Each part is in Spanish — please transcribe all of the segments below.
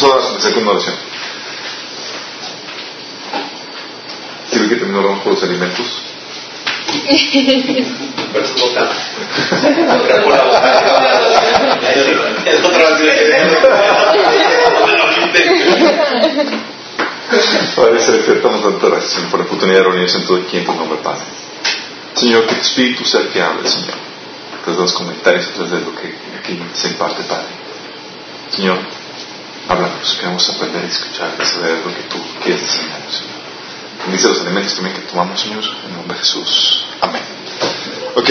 A empezar con una oración. ¿Sí que también oramos por los alimentos? Versus boca. Es otra Padre Celestial, damos tanta gracias, por la oportunidad de reunirnos en todo aquí en tu nombre, Padre. Señor, que tu Espíritu sea el que hable, Señor. Tras de los comentarios, tras de lo que aquí se imparte, Padre. Señor, háblanos, queremos aprender a escuchar y saber lo que tú quieres enseñarnos, Señor. Bendice los alimentos también que tomamos, Señor, en nombre de Jesús. Amén. Ok.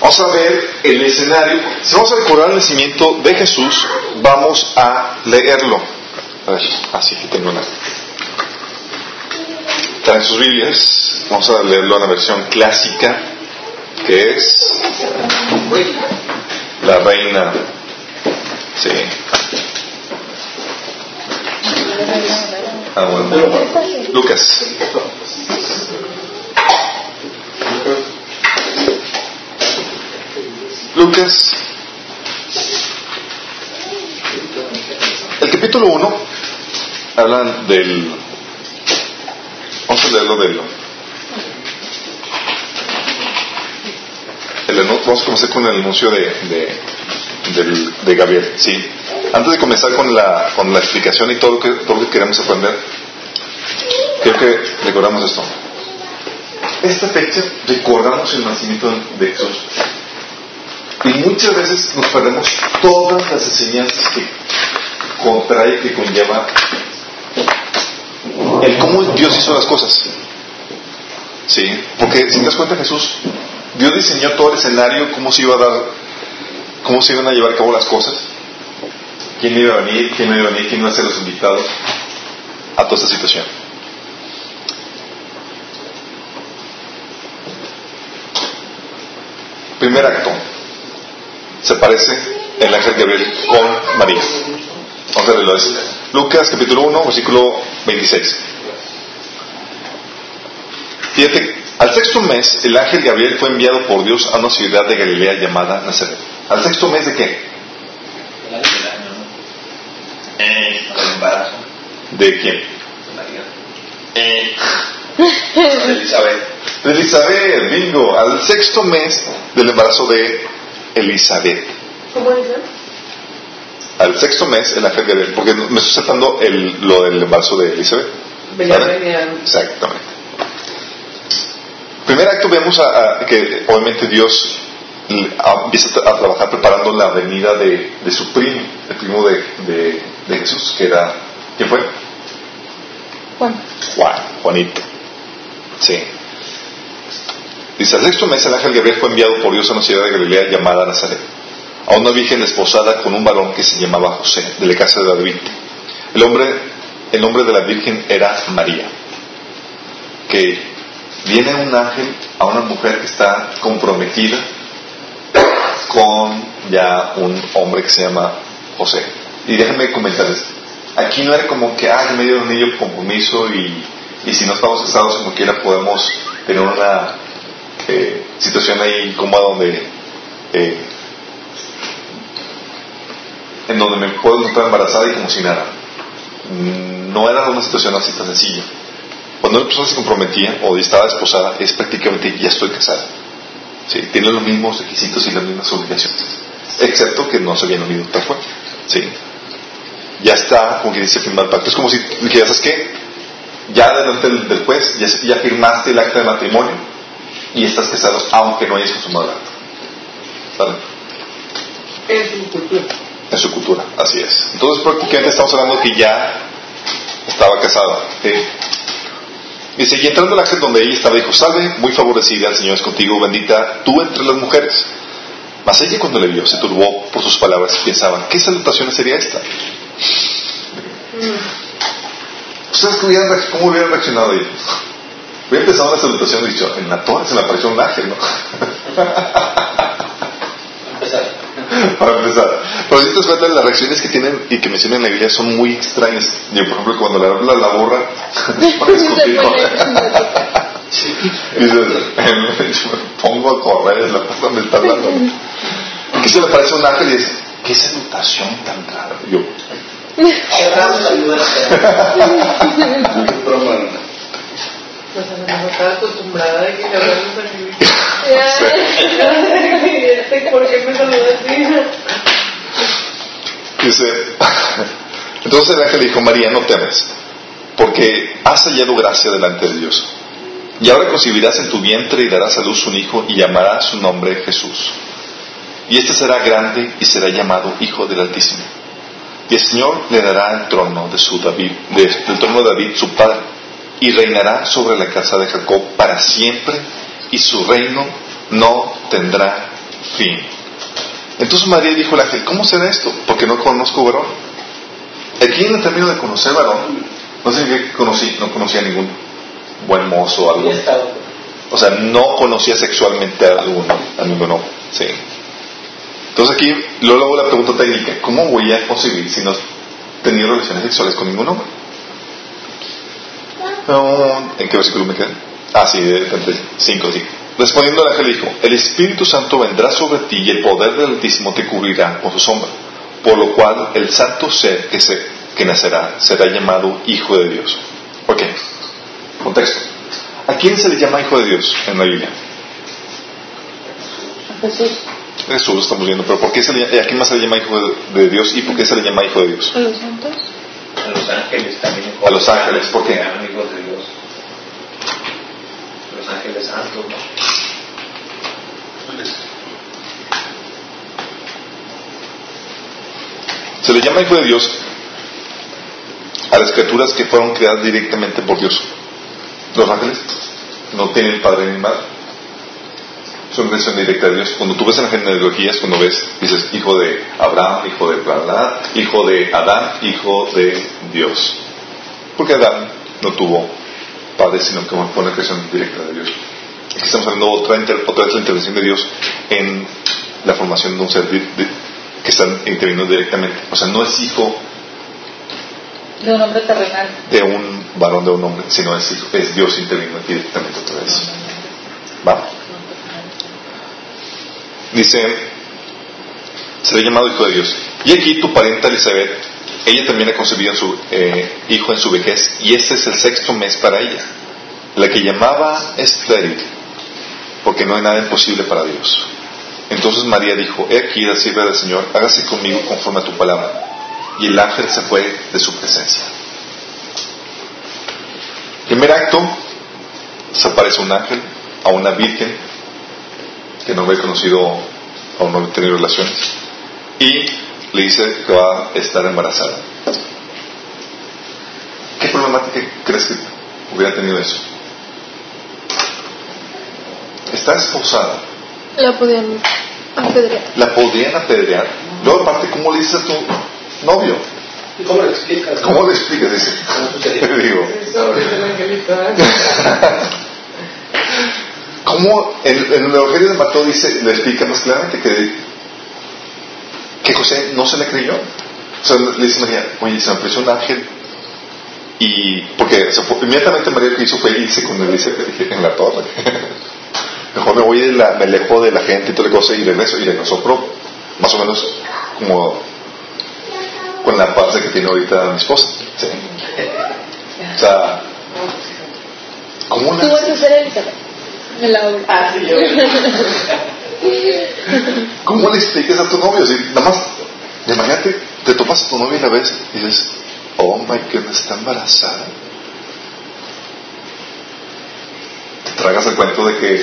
Vamos a ver el escenario. Si vamos a recordar el nacimiento de Jesús, vamos a leerlo. A ver, así que tengo una. Traen sus Biblias. Vamos a leerlo en la versión clásica, que es la reina. Sí. Ah. Lucas. Lucas. El capítulo 1 habla del. Vamos a leerlo del. El, vamos a comenzar con el anuncio de, del- de Gabriel. Sí. Antes de comenzar con la, con la explicación y todo lo, que, todo lo que queremos aprender, quiero que recordamos esto. Esta fecha recordamos el nacimiento de Jesús. Y muchas veces nos perdemos todas las enseñanzas que contrae, que conlleva el cómo Dios hizo las cosas. Sí, porque si te das cuenta Jesús, Dios diseñó todo el escenario, cómo se iba a dar, cómo se iban a llevar a cabo las cosas, quién iba a venir, quién no iba a venir, quién iba a ser los invitados a toda esta situación. Primer acto, se parece el ángel Gabriel con María. Vamos a leerlo. Es Lucas capítulo 1, versículo 26. Fíjate, al sexto mes el ángel Gabriel fue enviado por Dios a una ciudad de Galilea llamada Nazaret. ¿Al sexto mes de qué? Eh. ¿De quién? María. Eh. Elizabeth. De Elizabeth, bingo. Al sexto mes del embarazo de Elizabeth. ¿Cómo dice? Al sexto mes el ángel Gabriel, porque me estoy saltando el, lo del embarazo de Elizabeth. Exactamente. Primer acto vemos a, a- que obviamente Dios a- empieza a trabajar preparando la venida de, de su primo, el primo de, de- de Jesús, que era, ¿quién fue? Juan. Juan, Juanito. Sí. Dice, al sexto mes el ángel Gabriel fue enviado por Dios a una ciudad de Galilea llamada Nazaret, a una virgen desposada con un varón que se llamaba José, de la casa de David. El hombre, el nombre de la virgen era María. Que viene un ángel a una mujer que está comprometida con ya un hombre que se llama José. Y déjenme comentarles, aquí no era como que, ah, en medio de un niño compromiso y, y si no estamos casados como quiera podemos tener una eh, situación ahí incómoda donde eh, en donde me puedo encontrar embarazada y como si nada. Mm, No era una situación así tan sencilla. Cuando una persona se comprometía o estaba desposada, es prácticamente ya estoy casada. ¿Sí? Tiene los mismos requisitos y las mismas obligaciones. Excepto que no se habían unido tal cual. ¿Sí? Ya está, como que dice, firmar el pacto. Es como si dijeras, ¿sabes qué? Ya delante del, del juez, ya, ya firmaste el acta de matrimonio y estás casado, aunque no hayas consumado el acto. ¿Vale? En su cultura. En su cultura, así es. Entonces prácticamente estamos hablando que ya estaba casada. ¿sí? Dice, y entrando al ángel donde ella estaba, dijo, salve, muy favorecida, el Señor es contigo, bendita tú entre las mujeres. Mas ella cuando le vio se turbó por sus palabras y pensaba, ¿qué salutación sería esta? ¿Ustedes hubieran reacc- cómo hubieran reaccionado ellos? Hubiera empezado la salutación y dicho, en la torre se me apareció un ángel, ¿no? Empezar. Para empezar. Pero si te das cuenta, las reacciones que tienen y que mencionan en la Biblia son muy extrañas. Yo, por ejemplo, cuando le habla la borra, para discutir con Y dices, me pongo a correr, es la cosa me está hablando. Que se le parece un ángel y dice, qué salutación tan rara. Yo, Qué raro saludar a Qué broma. Pues a lo mejor estaba acostumbrada de que le hablamos así. Ya. ¿Por qué me saludas así? Dice, entonces el ángel le dijo, María, no temes, porque has hallado gracia delante de Dios. Y ahora concebirás en tu vientre y darás a luz un hijo y llamarás su nombre Jesús. Y este será grande y será llamado Hijo del Altísimo. Y el Señor le dará el trono de su David, de- del trono de David, su padre, y reinará sobre la casa de Jacob para siempre, y su reino no tendrá fin. Entonces María dijo al ángel, ¿cómo será esto? Porque no conozco varón. Aquí en el término de conocer varón, no significa que conocí, no conocía ningún buen mozo o algo. O sea, no conocía sexualmente a alguno, a ninguno. Sí. Entonces aquí, luego la pregunta técnica, ¿cómo voy a concebir si no he tenido relaciones sexuales con ningún hombre? ¿En qué versículo me queda? Ah, sí, de 35, sí. Respondiendo el ángel dijo, el Espíritu Santo vendrá sobre ti y el poder del Altísimo te cubrirá con su sombra, por lo cual el santo ser que, se, que nacerá será llamado Hijo de Dios. Ok, contexto. ¿A quién se le llama Hijo de Dios en la Biblia? Jesús. Jesús estamos viendo, pero ¿por qué se le, ¿a quién más se le llama Hijo de, de Dios y por qué se le llama Hijo de Dios? A los santos. A los ángeles también. A los ángeles, ¿por qué? Eran hijos de Dios. Los ángeles santos, ¿no? Se le llama Hijo de Dios a las criaturas que fueron creadas directamente por Dios. Los ángeles no tienen padre ni madre. Son creación directa de Dios. Cuando tú ves en las genealogías, cuando ves, dices hijo de Abraham, hijo de bla, bla, hijo de Adán, hijo de Dios. Porque Adán no tuvo padre, sino que fue una creación directa de Dios. Aquí estamos hablando otra, inter- otra vez la intervención de Dios en la formación de un ser que está interviniendo directamente. O sea, no es hijo De un hombre terrenal. de un varón de un hombre, sino es, hijo, es Dios interviniendo directamente otra vez. ¿Va? Dice, se le ha llamado hijo de Dios. Y aquí tu parienta Elizabeth, ella también ha concebido su eh, hijo en su vejez, y este es el sexto mes para ella. La que llamaba estéril, porque no hay nada imposible para Dios. Entonces María dijo, he aquí la sierva del Señor, hágase conmigo conforme a tu palabra. Y el ángel se fue de su presencia. Primer acto, se aparece un ángel a una virgen que no había conocido o no había tenido relaciones y le dice que va a estar embarazada. ¿Qué problemática crees que hubiera tenido eso? Está esposada, La podían apedrear. la podrían apedrear. Luego, aparte, ¿cómo le dices a tu novio? ¿Cómo lo explicas? ¿Cómo le explicas? Dice, ¿Cómo sucedió? digo, El. ¿Cómo en, en el Evangelio de Mateo dice, le explica más claramente que, que José no se le creyó? O sea, le dice María, oye, se me apareció un ángel y porque fue- inmediatamente María lo que hizo fue irse con él dice, en la torre. Mejor me voy de la, me alejo de la gente y toda la cosa y regreso y regresó pro, más o menos como con la paz de que tiene ahorita mi esposa. ¿sí? O sea, ¿cómo Tú le vas a ser Elizabeth. En la obra. Ah, sí, yo. ¿Cómo le explicas a tu novio? Si nada más, imagínate, te topas a tu novio y la ves y dices, oh my goodness, está embarazada. Te tragas el cuento de que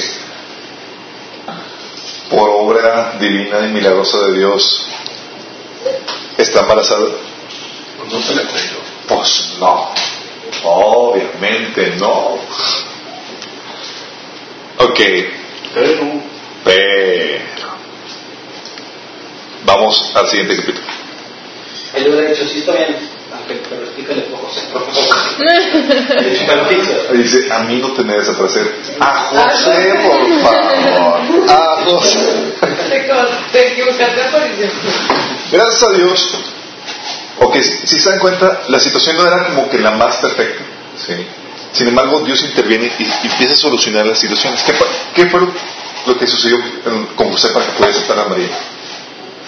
por obra divina y milagrosa de Dios está embarazada. No se le creyó. Pues no, obviamente no. Ok, Pero pero vamos al siguiente capítulo. él hubiera dicho, sí, está bien. Pero explícale poco, José, por favor. Dice, a mí no te me desaparecer. A José, por favor. A José. Te equivocaste. Gracias a Dios. Ok, si se dan cuenta, la situación no era como que la más perfecta. ¿sí? Sin embargo, Dios interviene y, y empieza a solucionar las situaciones. ¿Qué, fue- qué fue lo, que sucedió con José para que pudiera aceptar a María?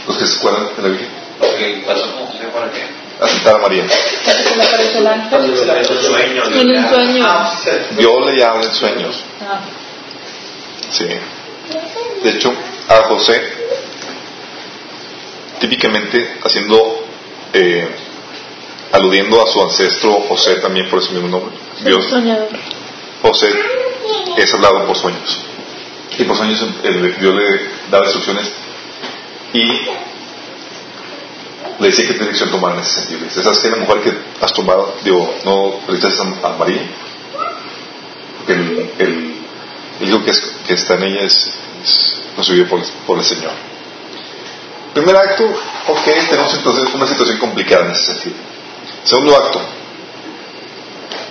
Los que se acuerdan de la. Lo que pasó con José para qué. Aceptar a María. En un sueño. Ah. Dios le habla en sueños. Ah. Sí. De hecho, a José, típicamente haciendo, eh, aludiendo a su ancestro José también por ese mismo nombre. Dios. José es hablado por sueños. Y por sueños Dios le da instrucciones y le dice que tiene que tomar en ese sentido. Le dice, ¿sabes qué? La mujer que has tomado, digo, no rechaces a María, porque el, el, el hijo que, es- que está en ella es, es concebido por, por el Señor. Primer acto, ok, tenemos entonces una situación complicada en ese sentido. Segundo acto,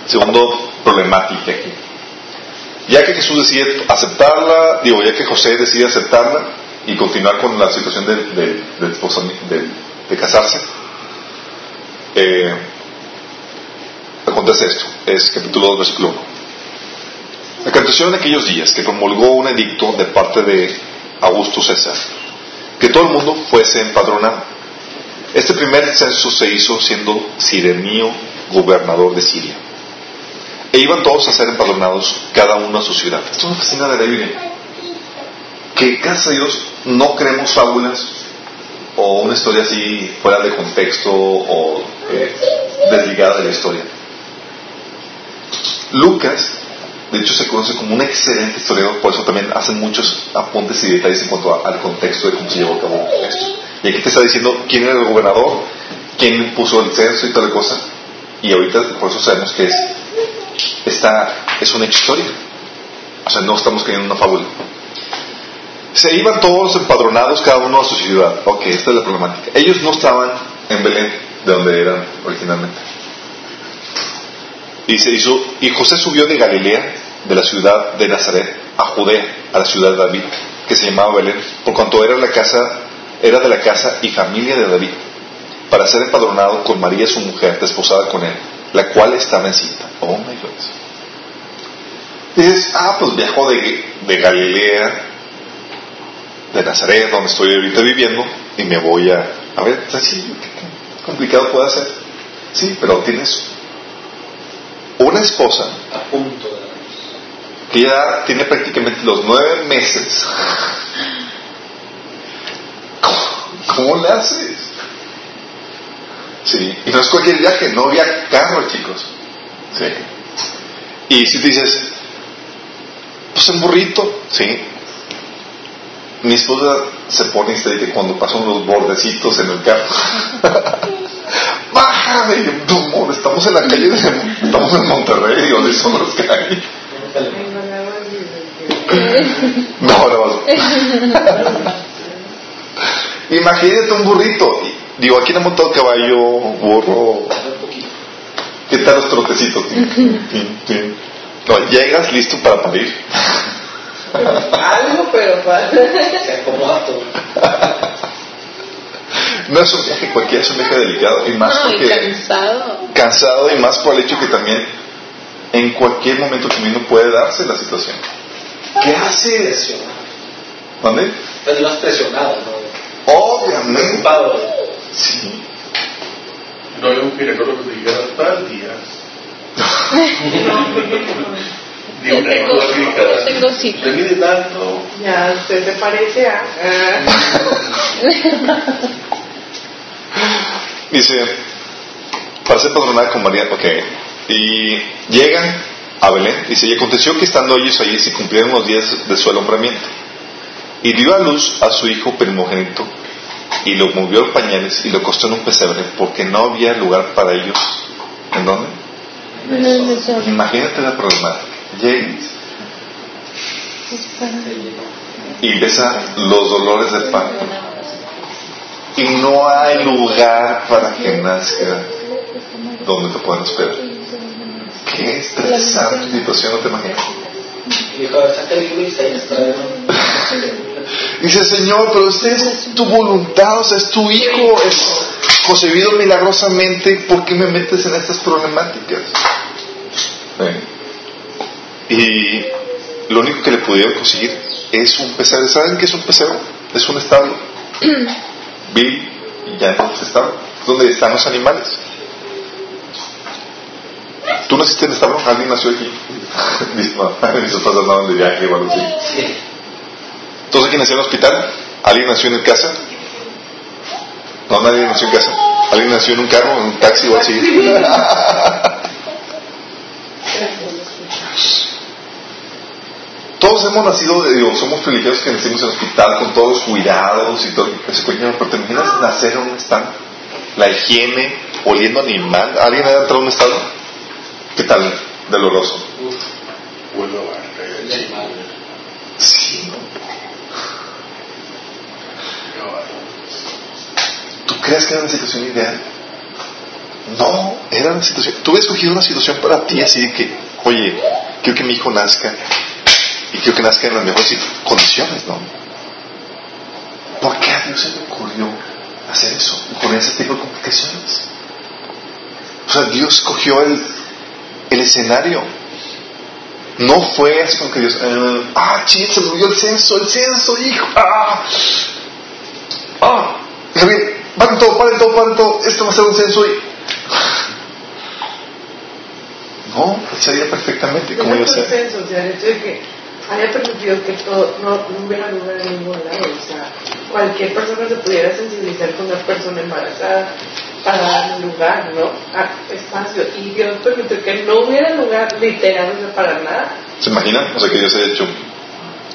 segundo problemática aquí. Ya que Jesús decide aceptarla, digo, ya que José decide aceptarla y continuar con la situación del esposa- del- de casarse, eh, acontece esto, es capítulo 2, versículo 1. Aconteció en aquellos días que promulgó un edicto de parte de Augusto César, que todo el mundo fuese empadronado. Este primer censo se hizo siendo Sirenio gobernador de Siria. E iban todos a ser empadronados, cada uno a su ciudad. Esto me fascina de la Biblia. Que, gracias a Dios, no creemos fábulas o una historia así fuera de contexto o eh, desligada de la historia. Lucas, de hecho, se conoce como un excelente historiador, por eso también hacen muchos apuntes y detalles en cuanto a- al contexto de cómo se llevó a cabo esto. Y aquí te está diciendo quién era el gobernador, quién puso el censo y tal cosa. Y ahorita, por eso sabemos que es, esta es una hecho histórica. O sea, no estamos creyendo en una fábula. Se iban todos empadronados, cada uno a su ciudad. Ok, esta es la problemática. Ellos no estaban en Belén, de donde eran originalmente. Y se hizo, y José subió de Galilea, de la ciudad de Nazaret, a Judea, a la ciudad de David, que se llamaba Belén, por cuanto era la casa, era de la casa y familia de David, para ser empadronado con María su mujer, desposada con él, la cual estaba encinta. Oh my goodness. Dices, ah, pues viajó de, de Galilea, de Nazaret, donde estoy ahorita viviendo, y me voy a, a ver, sí, qué complicado puede ser. Sí, pero tienes una esposa A punto de que ya tiene prácticamente los nueve meses. ¿Cómo, cómo le haces? Sí, y no es cualquier viaje, no había carro, chicos. Sí. Y si te dices, pues en burrito, sí. Mi esposa se pone histérica cuando pasan los bordecitos en el carro. Bájame, "No, estamos en la calle, de, estamos en Monterrey, ¿dónde son los que hay? No, no. Imagínate un burrito. Digo, aquí no he montado caballo, burro. ¿Qué tal los trotecitos? No, llegas listo para parir. Algo, pero para. Se acomoda todo. No es un viaje cualquiera, es un viaje delicado. Y más No, y cansado. cansado y más por el hecho que también en cualquier momento también puede darse la situación. ¿Qué haces? Presionado. ¿Dónde? Estás más presionado, ¿no? Obviamente. Sí. No hay un ginecólogo que dijera tal día. Ni Yo una tengo, clínica. tengo cita. Te mide tanto. Ya, usted se parece a. Dice, para ser padronada con María, ok. Y llegan a Belén. Dice, y aconteció que estando ellos allí se cumplieron los días de su alumbramiento. Y dio a luz a su hijo primogénito y lo movió a pañales y lo acostó en un pesebre porque no había lugar para ellos. ¿En dónde? Imagínate la problemática. Llegas y empiezan los dolores de parto. Y no hay lugar para que nazca donde te puedan esperar. Qué estresante situación, no te imaginas. Dice, Señor, pero esta es tu voluntad, o sea, es tu hijo, es concebido milagrosamente, ¿por qué me metes en estas problemáticas? Sí. Y lo único que le pudieron conseguir es un pesebre. ¿Saben qué es un pesebre? Es un establo. Bill y ya no estaba. ¿Dónde están los animales? ¿Tú naciste en establo? ¿Alguien nació aquí? Mis papás andaban de viaje o algo así. ¿Entonces quién nació en el hospital? ¿Alguien nació en casa? No, nadie nació en casa. ¿Alguien nació en un carro, en un taxi o así? Todos hemos nacido, de- digo, somos privilegiados que nacimos en el hospital con todos los cuidados y todo ese coño, pero te imaginas nacer en un estado, la higiene, oliendo animal, ¿alguien ha entrado en un estado? ¿Qué tal? Doloroso. Vuelvo a. Sí, ¿no? ¿Tú crees que era una situación ideal? No, era una situación. Tú habías escogido una situación para ti así de que, oye, quiero que mi hijo nazca y quiero que nazca en las mejores condiciones, ¿no? ¿Por qué a Dios se le ocurrió hacer eso? Con ese tipo de complicaciones. O sea, Dios escogió el, el escenario. No fue así como que Dios, eh, ah, ching, se movió el censo, el censo, hijo, ah, ah, Javier, paren todo, paren todo, paren todo, esto va a ser un censo y... No, él sabía perfectamente iba a ser. consenso, o sea, el hecho de que haya permitido que todo no, no hubiera lugar en ningún lado, o sea, cualquier persona se pudiera sensibilizar con una persona embarazada para dar lugar, ¿no? A espacio. Y Dios permitió que no hubiera lugar literal, o sea, para nada. ¿Se imaginan? O sea, que Dios haya hecho,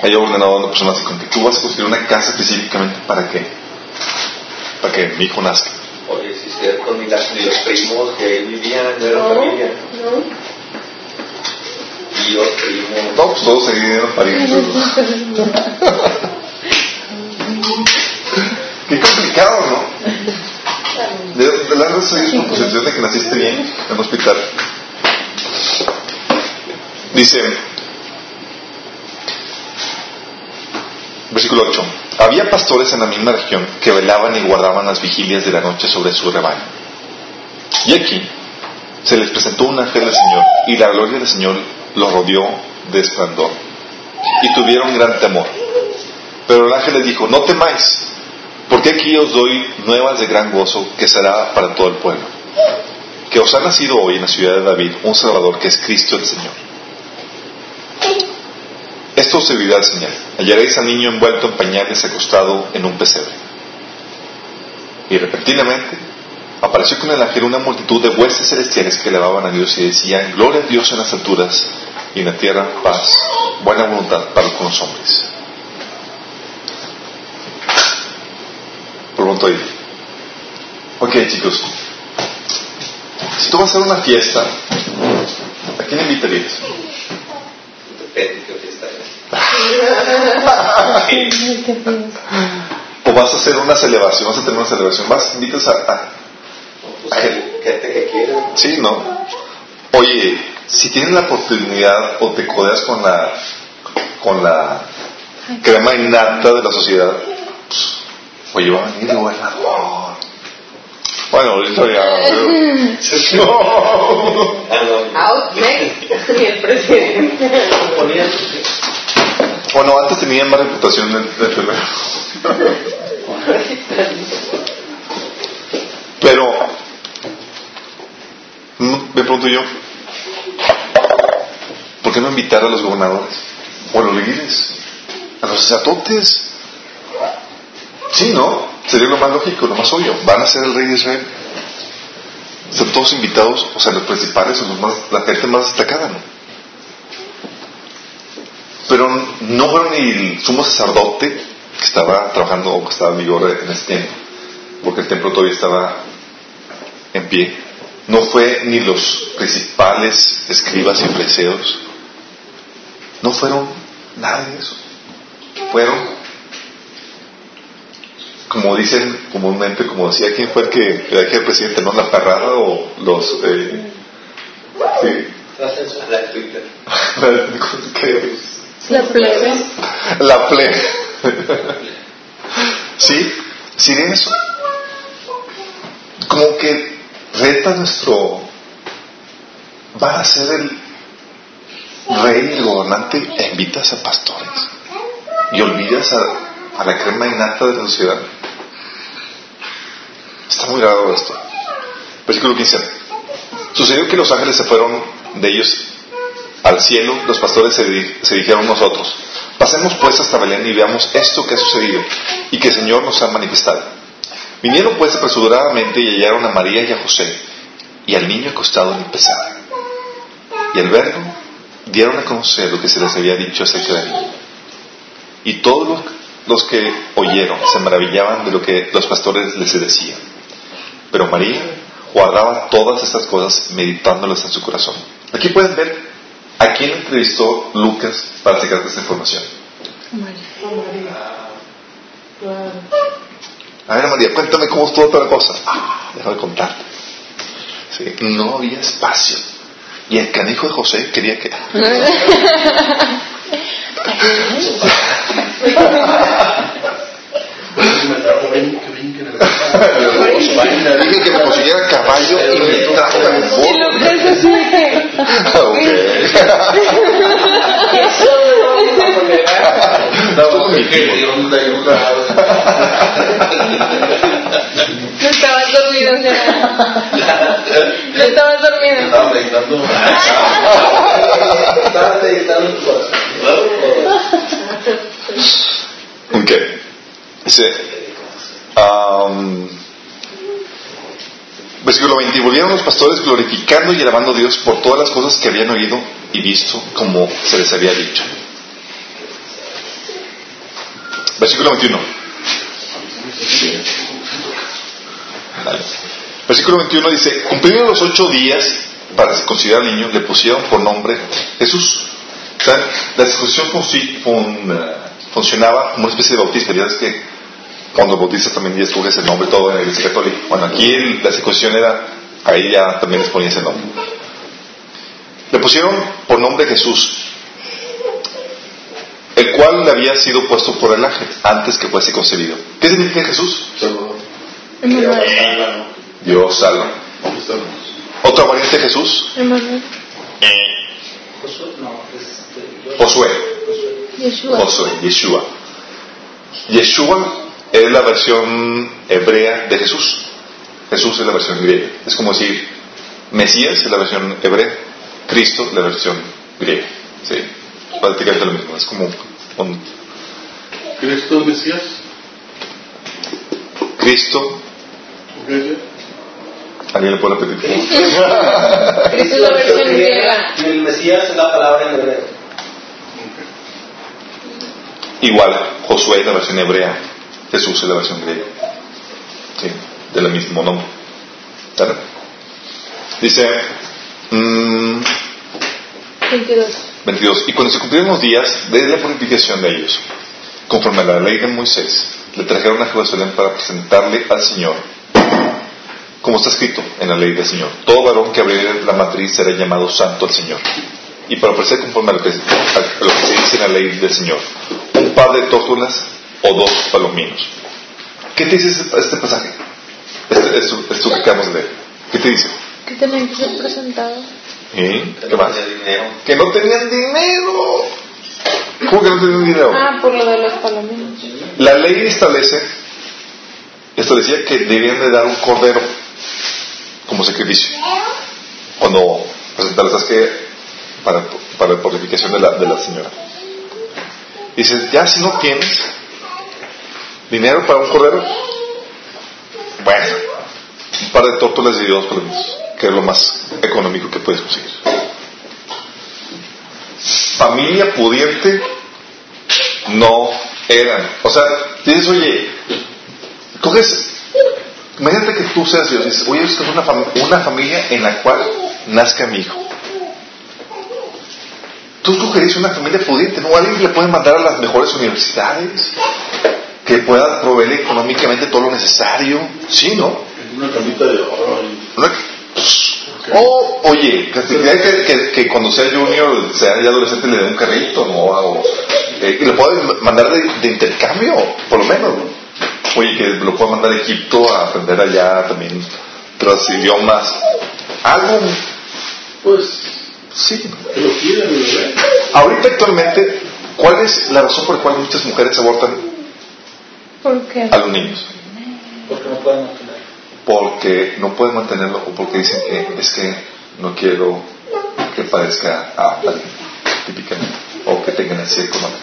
haya ordenado a una persona así como que tú vas a construir una casa específicamente para que, para que mi hijo nazca. Oye, ni, las, ni los primos que vivían de la No, familia. no. Tíos, primos. No, pues todos se vinieron a parir. Qué complicado, ¿no? De, de las gracias a Dios por posición de que naciste bien en un hospital. Dice, versículo 8, había pastores en la misma región que velaban y guardaban las vigilias de la noche sobre su rebaño. Y aquí se les presentó un ángel del Señor y la gloria del Señor los rodeó de esplendor y tuvieron gran temor. Pero el ángel les dijo, no temáis, porque aquí os doy nuevas de gran gozo que será para todo el pueblo. Que os ha nacido hoy en la ciudad de David un Salvador que es Cristo el Señor. Servirá de señal. Hallaréis al niño envuelto en pañales acostado en un pesebre. Y repentinamente apareció con el ángel una multitud de huestes celestiales que elevaban a Dios y decían, Gloria a Dios en las alturas y en la tierra paz, buena voluntad para con los hombres. Pregunto ahí. Ok, chicos. Si tú vas a hacer una fiesta, ¿a quién invitarías? Depende es. O vas a hacer una celebración, vas a tener una celebración, vas, invitas a, a- No, pues, gente que quiere. Sí, ¿no? Oye, si tienes la oportunidad o te codeas con la con la crema innata de la sociedad, pues, oye, va a venir el gobernador. Bueno, ahorita ya. pero-. Ah, no. Out next, y el presidente. Bueno, antes tenía más reputación de, de enfermero. Pero, mm, me pregunto yo, ¿por qué no invitar a los gobernadores? O a los líderes, a los sacerdotes. Sí, ¿no? Sería lo más lógico, lo más obvio. Van a ser el rey de Israel. Están todos invitados, o sea, los principales, los más, la gente más destacada, ¿no? Pero no fueron ni el sumo sacerdote que estaba trabajando o que estaba en vigor en ese tiempo, porque el templo todavía estaba en pie. No fue ni los principales escribas y fariseos. No fueron nada de eso. Fueron, como dicen comúnmente, como decía, ¿quién fue el que era el presidente? ¿No? ¿La perrada o los... Eh, sí. La de Twitter. La plebe. La plebe. ¿Sí? ¿Sí de eso? Como que reta nuestro... Va a ser el rey, el gobernante, e invitas a pastores. Y olvidas a, a la crema innata de la sociedad. Está muy raro esto. Versículo 15. Sucedió que los ángeles se fueron de ellos al cielo, los pastores se, di- se dijeron nosotros, pasemos pues hasta Belén y veamos esto que ha sucedido y que el Señor nos ha manifestado. Vinieron pues apresuradamente y hallaron a María y a José y al niño acostado en el pesebre. Y al verlo, dieron a conocer lo que se les había dicho acerca de él. Y todos los, los que oyeron se maravillaban de lo que los pastores les decían. Pero María guardaba todas estas cosas meditándolas en su corazón. Aquí pueden ver a quién entrevistó Lucas para sacar esta información. Claro. A ver, María, cuéntame cómo estuvo toda la cosa. Ah, déjame contarte. Sí, no había espacio. Y el canijo de José quería que... Dije que me consiguiera caballo y me trajo Y no estabas dormido, o sea, dormido. Estaba meditando. Estaba meditando en tu corazón. Ok. Dice, versículo 20, y volvieron los pastores glorificando y alabando Dios por todas las cosas que habían oído y visto como se les había dicho. Versículo 21. Dale. Versículo 21 dice, cumplidos los ocho días para considerar al niño, le pusieron por nombre Jesús. O sea, la circuncisión eh, funcionaba como una especie de bautismo. Ya ves que cuando bautizas también ya escoges el nombre todo en la iglesia católica. Bueno, aquí la circuncisión era, ahí ya también les ponías el nombre. Le pusieron por nombre Jesús, el cual le había sido puesto por el ángel antes que fuese concebido. ¿Qué significa Jesús? Dios salva. Otra variante de Jesús, Emanuel. Josué, no, es Josué. Yeshua. Josué, Yeshua. Yeshua es la versión hebrea de Jesús. Jesús es la versión griega. Es como decir, Mesías es la versión hebrea, Cristo la versión griega. Sí, prácticamente lo mismo. Es como un ¿Cristo es Mesías? Cristo. ¿Ok? ¿Alguien le puede repetir? Esa es la versión griega. Y el Mesías es la palabra en hebreo. Igual, Josué es la versión hebrea, Jesús es la versión griega. Sí, del mismo nombre. ¿Vale? Dice, mm, 22. 22. Y cuando se cumplieron los días de la purificación de ellos, conforme a la ley de Moisés, le trajeron a Jerusalén para presentarle al Señor, como está escrito en la ley del Señor. Todo varón que abriere la matriz será llamado santo al Señor. Y para ofrecer conforme a lo que, a lo que se dice en la ley del Señor, un par de tórtolas o dos palominos. ¿Qué te dice este, este pasaje? Este- esto, esto que acabamos de leer. ¿Qué te dice? Que tenían que ser presentados. ¿Eh? ¿Qué más? Que no tenían dinero. ¿Cómo que no tenían dinero? Ah, por lo de los palominos. La ley establece, establecía que debían de dar un cordero como sacrificio. Cuando presentaron, ¿sabes qué? Para, para la purificación de la, de la señora. Dices, ya si no tienes dinero para un cordero, bueno, un par de tórtolas y dos palominos, que es lo más económico que puedes conseguir. Familia pudiente no eran. O sea, dices, oye, coges, imagínate que tú seas Dios, dices, oye, es una, fam- una familia en la cual nazca mi hijo. Tú escogerías una familia pudiente, ¿no? Alguien que le puede mandar a las mejores universidades, que pueda proveerle económicamente todo lo necesario. Sí, ¿no? Una camita de oro. y- O, oye, que, que, que- que cuando sea junior, sea ya adolescente, le dé un carrito, ¿no? O, eh, que lo pueda mandar de, de intercambio, por lo menos, ¿no? Oye, que lo pueda mandar a Egipto a aprender allá también otros idiomas. Algo, pues, sí. Ahorita actualmente, ¿cuál es la razón por la cual muchas mujeres abortan ¿Por qué? a los niños? Porque no pueden mantener. Porque no pueden mantenerlo o porque dicen que es que no quiero que parezca a alguien, típicamente, o que tengan necesidad económica.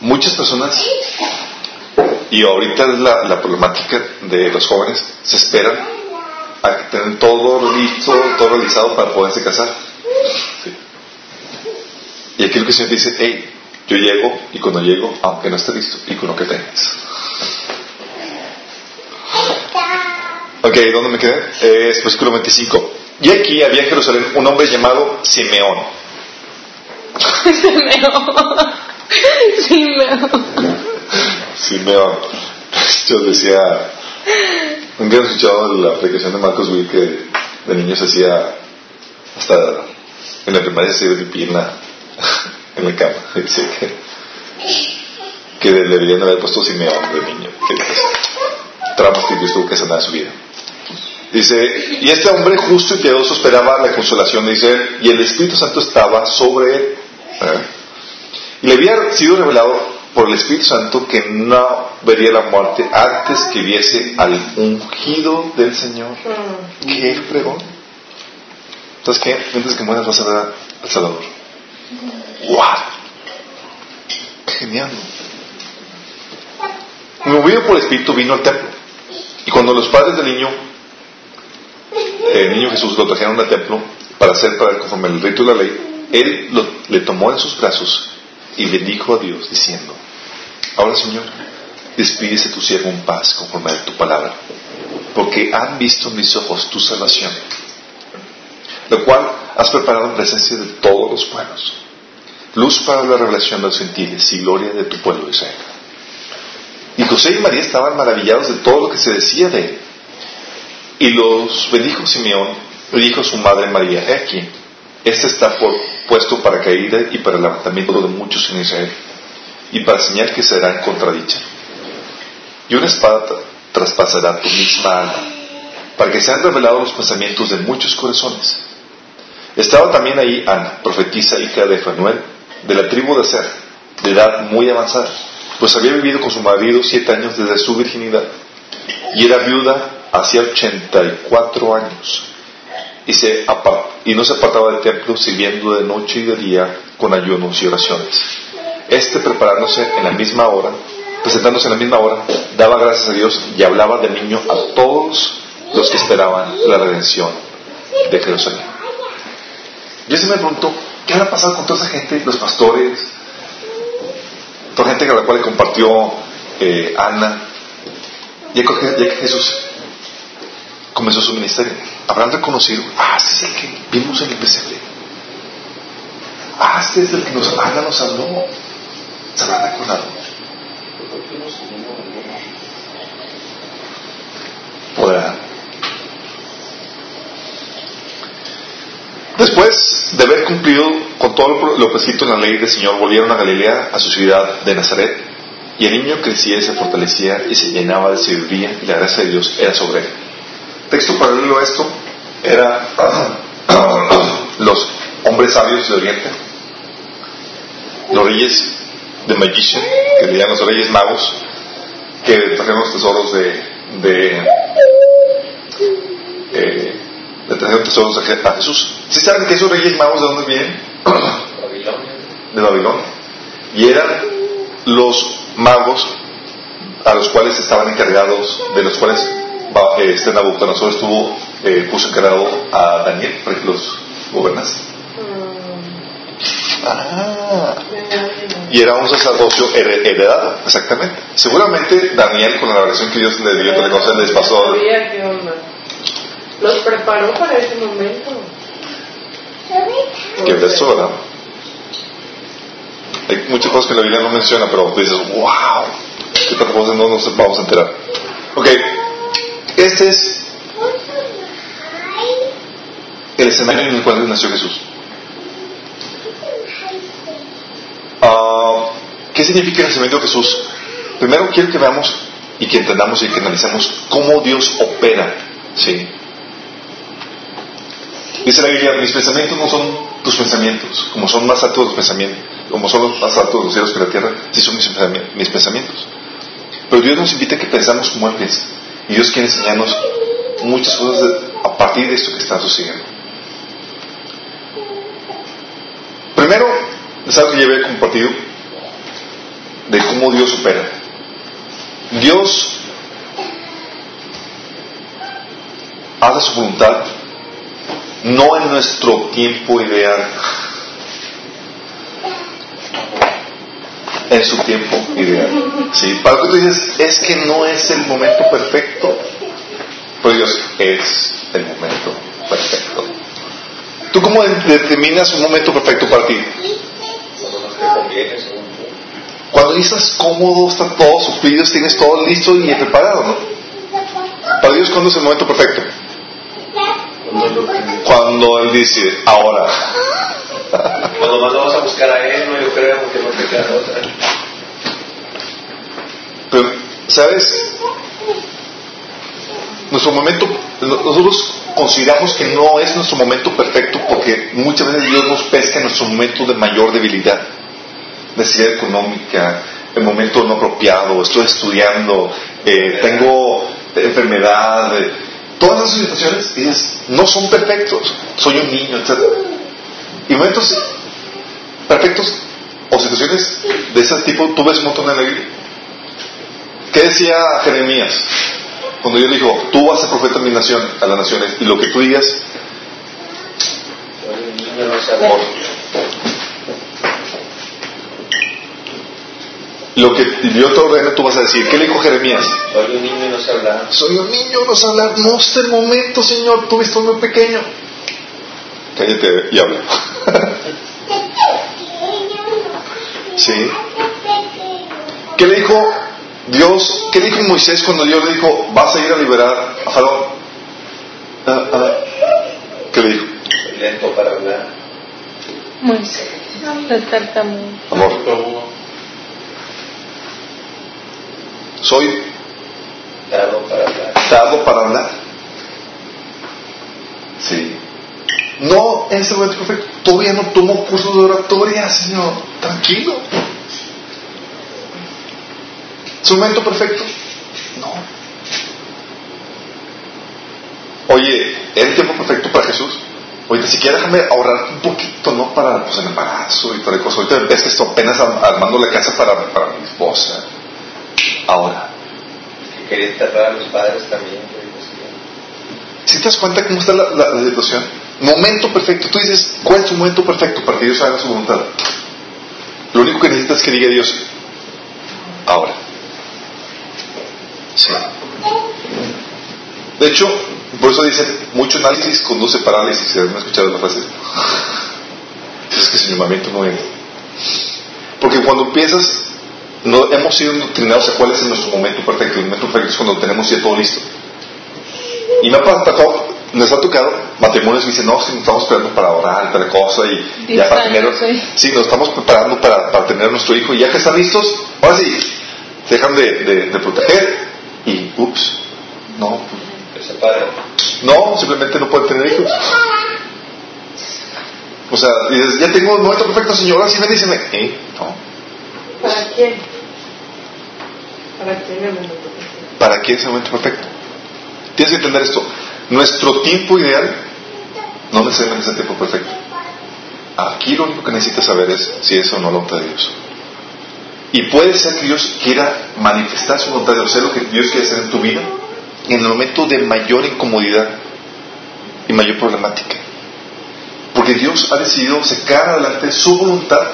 Muchas personas, y ahorita es la, la problemática de los jóvenes, se esperan a que tengan todo listo, todo realizado para poderse casar. Sí. Y aquí lo que el Señor dice, hey, yo llego y cuando llego, aunque no esté listo, y con lo que tengas. Ok, ¿dónde me quedé? Es versículo 25. Y aquí había en Jerusalén un hombre llamado Simeón. Simeón. Simeón. Simeón. Yo decía, nunca he escuchado la aplicación de Marcos Will que de niños hacía hasta en la primaria se pipí en la, en la cama. Dice que, que deberían haber puesto Simeón de niño. Que tramos que Dios tuvo que sanar su vida. Dice, y este hombre justo y piadoso esperaba la consolación, dice, y el Espíritu Santo estaba sobre él. ¿eh? Y le había sido revelado por el Espíritu Santo que no vería la muerte antes que viese al ungido del Señor. ¿Qué fregón? Entonces, ¿qué? Mientras que mueras vas a ver al Salvador. ¡Wow! Genial. Movido por el Espíritu vino al templo. Y cuando los padres del niño, el niño Jesús, lo trajeron al templo para hacer para conforme el rito de la ley, él le tomó en sus brazos y bendijo a Dios diciendo, ahora Señor, despídese tu siervo en paz conforme a tu palabra, porque han visto en mis ojos tu salvación, lo cual has preparado en presencia de todos los pueblos, luz para la revelación de los gentiles y gloria de tu pueblo Israel. Y José y María estaban maravillados de todo lo que se decía de él. Y los bendijo Simeón, le dijo su madre María, aquí, este está por, puesto para caída y para el levantamiento de muchos en Israel, y para señal que será en contradicha. Y una espada traspasará tu misma alma, para que sean revelados los pensamientos de muchos corazones. Estaba también ahí Ana, profetisa hija de Fanuel, de la tribu de Ser, de edad muy avanzada pues había vivido con su marido siete años desde su virginidad y era viuda hacía 84 años y, se y no se apartaba del templo sirviendo de noche y de día con ayunos y oraciones. Este preparándose en la misma hora, presentándose en la misma hora, daba gracias a Dios y hablaba del niño a todos los que esperaban la redención de Jerusalén. Yo se me preguntó, ¿qué habrá pasado con toda esa gente, los pastores, toda gente con la cual compartió eh, Ana, ya que, Jesús comenzó su ministerio, habrán reconocido, ah, este es el que vimos en el pesebre. Ah, este es el que nos, Ana nos habló. ¿Se habrán recordado? Podrán. Después de haber cumplido con todo lo prescrito en la ley del Señor, volvieron a Galilea, a su ciudad de Nazaret, y el niño crecía y se fortalecía y se llenaba de sabiduría y la gracia de Dios era sobre él. Texto paralelo a esto era los hombres sabios de Oriente, los reyes de Magician, que le los reyes magos, que trajeron los tesoros de eh, le trajeron tesoros a Jesús. ¿Sí saben que esos reyes magos de dónde vienen? De Babilonia. Y eran los magos a los cuales estaban encargados, de los cuales este Nabucodonosor estuvo, eh, puso encargado a Daniel para que los gobernase. Ah. Y era un sacerdocio heredado, exactamente. Seguramente Daniel, con la revelación que Dios le dio, le les pasó. Los preparó para ese momento. Que de eso, ¿verdad? Hay muchas cosas que la Biblia no menciona, pero dices, wow, ¿qué tal cosas no nos vamos a enterar? Ok, este es el escenario en el cual nació Jesús. Uh, ¿Qué significa el nacimiento de Jesús? Primero quiero que veamos y que entendamos y que analicemos cómo Dios opera, ¿sí? Dice la Biblia, mis pensamientos no son tus pensamientos, como son más altos los pensamientos, como son los más altos los cielos que la tierra, sí son mis, pensamientos. Pero Dios nos invita a que pensamos como Él piensa. Y Dios quiere enseñarnos muchas cosas a partir de esto que está sucediendo. Primero, es algo que llevé compartido de cómo Dios opera. Dios hace su voluntad no en nuestro tiempo ideal, en su tiempo ideal. ¿Sí? Para que tú dices, es que no es el momento perfecto, pero Dios es el momento perfecto. ¿Tú cómo determinas un momento perfecto para ti? Cuando estás cómodo, está todo sufrido, tienes todo listo y preparado, ¿no? Para Dios, ¿cuándo es el momento perfecto? Cuando Él dice, ahora. Cuando más lo vas a buscar a Él, no yo creo que no te queda otra. Pero, ¿sabes? Nuestro momento, nosotros consideramos que no es nuestro momento perfecto porque muchas veces Dios nos pesca en nuestro momento de mayor debilidad, necesidad económica, el momento no apropiado, estoy estudiando, eh, tengo enfermedad, eh, todas esas situaciones dices, no son perfectos, soy un niño, etc. Y momentos perfectos o situaciones de ese tipo, tú ves un montón la Biblia. ¿Qué decía Jeremías? Cuando Dios dijo, tú vas a profeta a mi nación, a las naciones, y lo que tú digas, lo que yo te ordeno tú vas a decir. ¿Qué le dijo Jeremías? Soy un niño y no sé hablar. Soy un niño, no sé hablar. No es el momento, Señor. Tú viste muy pequeño. Cállate y habla. sí. ¿Qué le dijo Dios? ¿Qué dijo Moisés cuando Dios le dijo, vas a ir a liberar a Faraón? Ah, ah. ¿Qué le dijo? Lento para hablar. Moisés. Amor. Soy tardo para hablar. Tardo para hablar. Sí. No es el momento perfecto. Todavía no tomo cursos de oratoria, Señor. Tranquilo. ¿Es un momento perfecto? No. Oye, ¿era el tiempo perfecto para Jesús? Oye, si siquiera déjame ahorrar un poquito, ¿no? Para pues, el embarazo y toda la cosa. Ahorita es que estoy apenas armando la casa para, para mi esposa ahora. Que quería enterrar a los padres también. Si te das cuenta cómo está la, la, situación? Momento perfecto. Tú dices, ¿cuál es tu momento perfecto para que Dios haga su voluntad? Lo único que necesitas es que diga Dios, ahora. Sí. De hecho, por eso dicen, mucho análisis conduce parálisis. Si han escuchado la frase. Es que si mi momento no es. Porque cuando piensas no hemos sido entrenados a cuál es nuestro momento perfecto. El momento perfecto es cuando tenemos ya todo listo. Y me ha tocado, nos ha tocado matrimonios que dicen, no, si nos estamos esperando para orar y tal cosa y, ya para tener, sí. nos estamos preparando para, para, tener a nuestro hijo y ya que están listos, ahora sí, se dejan de, de, proteger y, ups, no. No, simplemente no pueden tener hijos. O sea, dices, ya tengo el momento perfecto, señora, sí bendíceme. ¿Eh? No. ¿Para quién? ¿Para quién es el momento perfecto? Tienes que entender esto. Nuestro tiempo ideal no necesariamente es el tiempo perfecto. Aquí lo único que necesitas saber es si es o no la voluntad de Dios. Y puede ser que Dios quiera manifestar su voluntad de hacer lo que Dios quiere hacer en tu vida en el momento de mayor incomodidad y mayor problemática. Porque Dios ha decidido sacar adelante su voluntad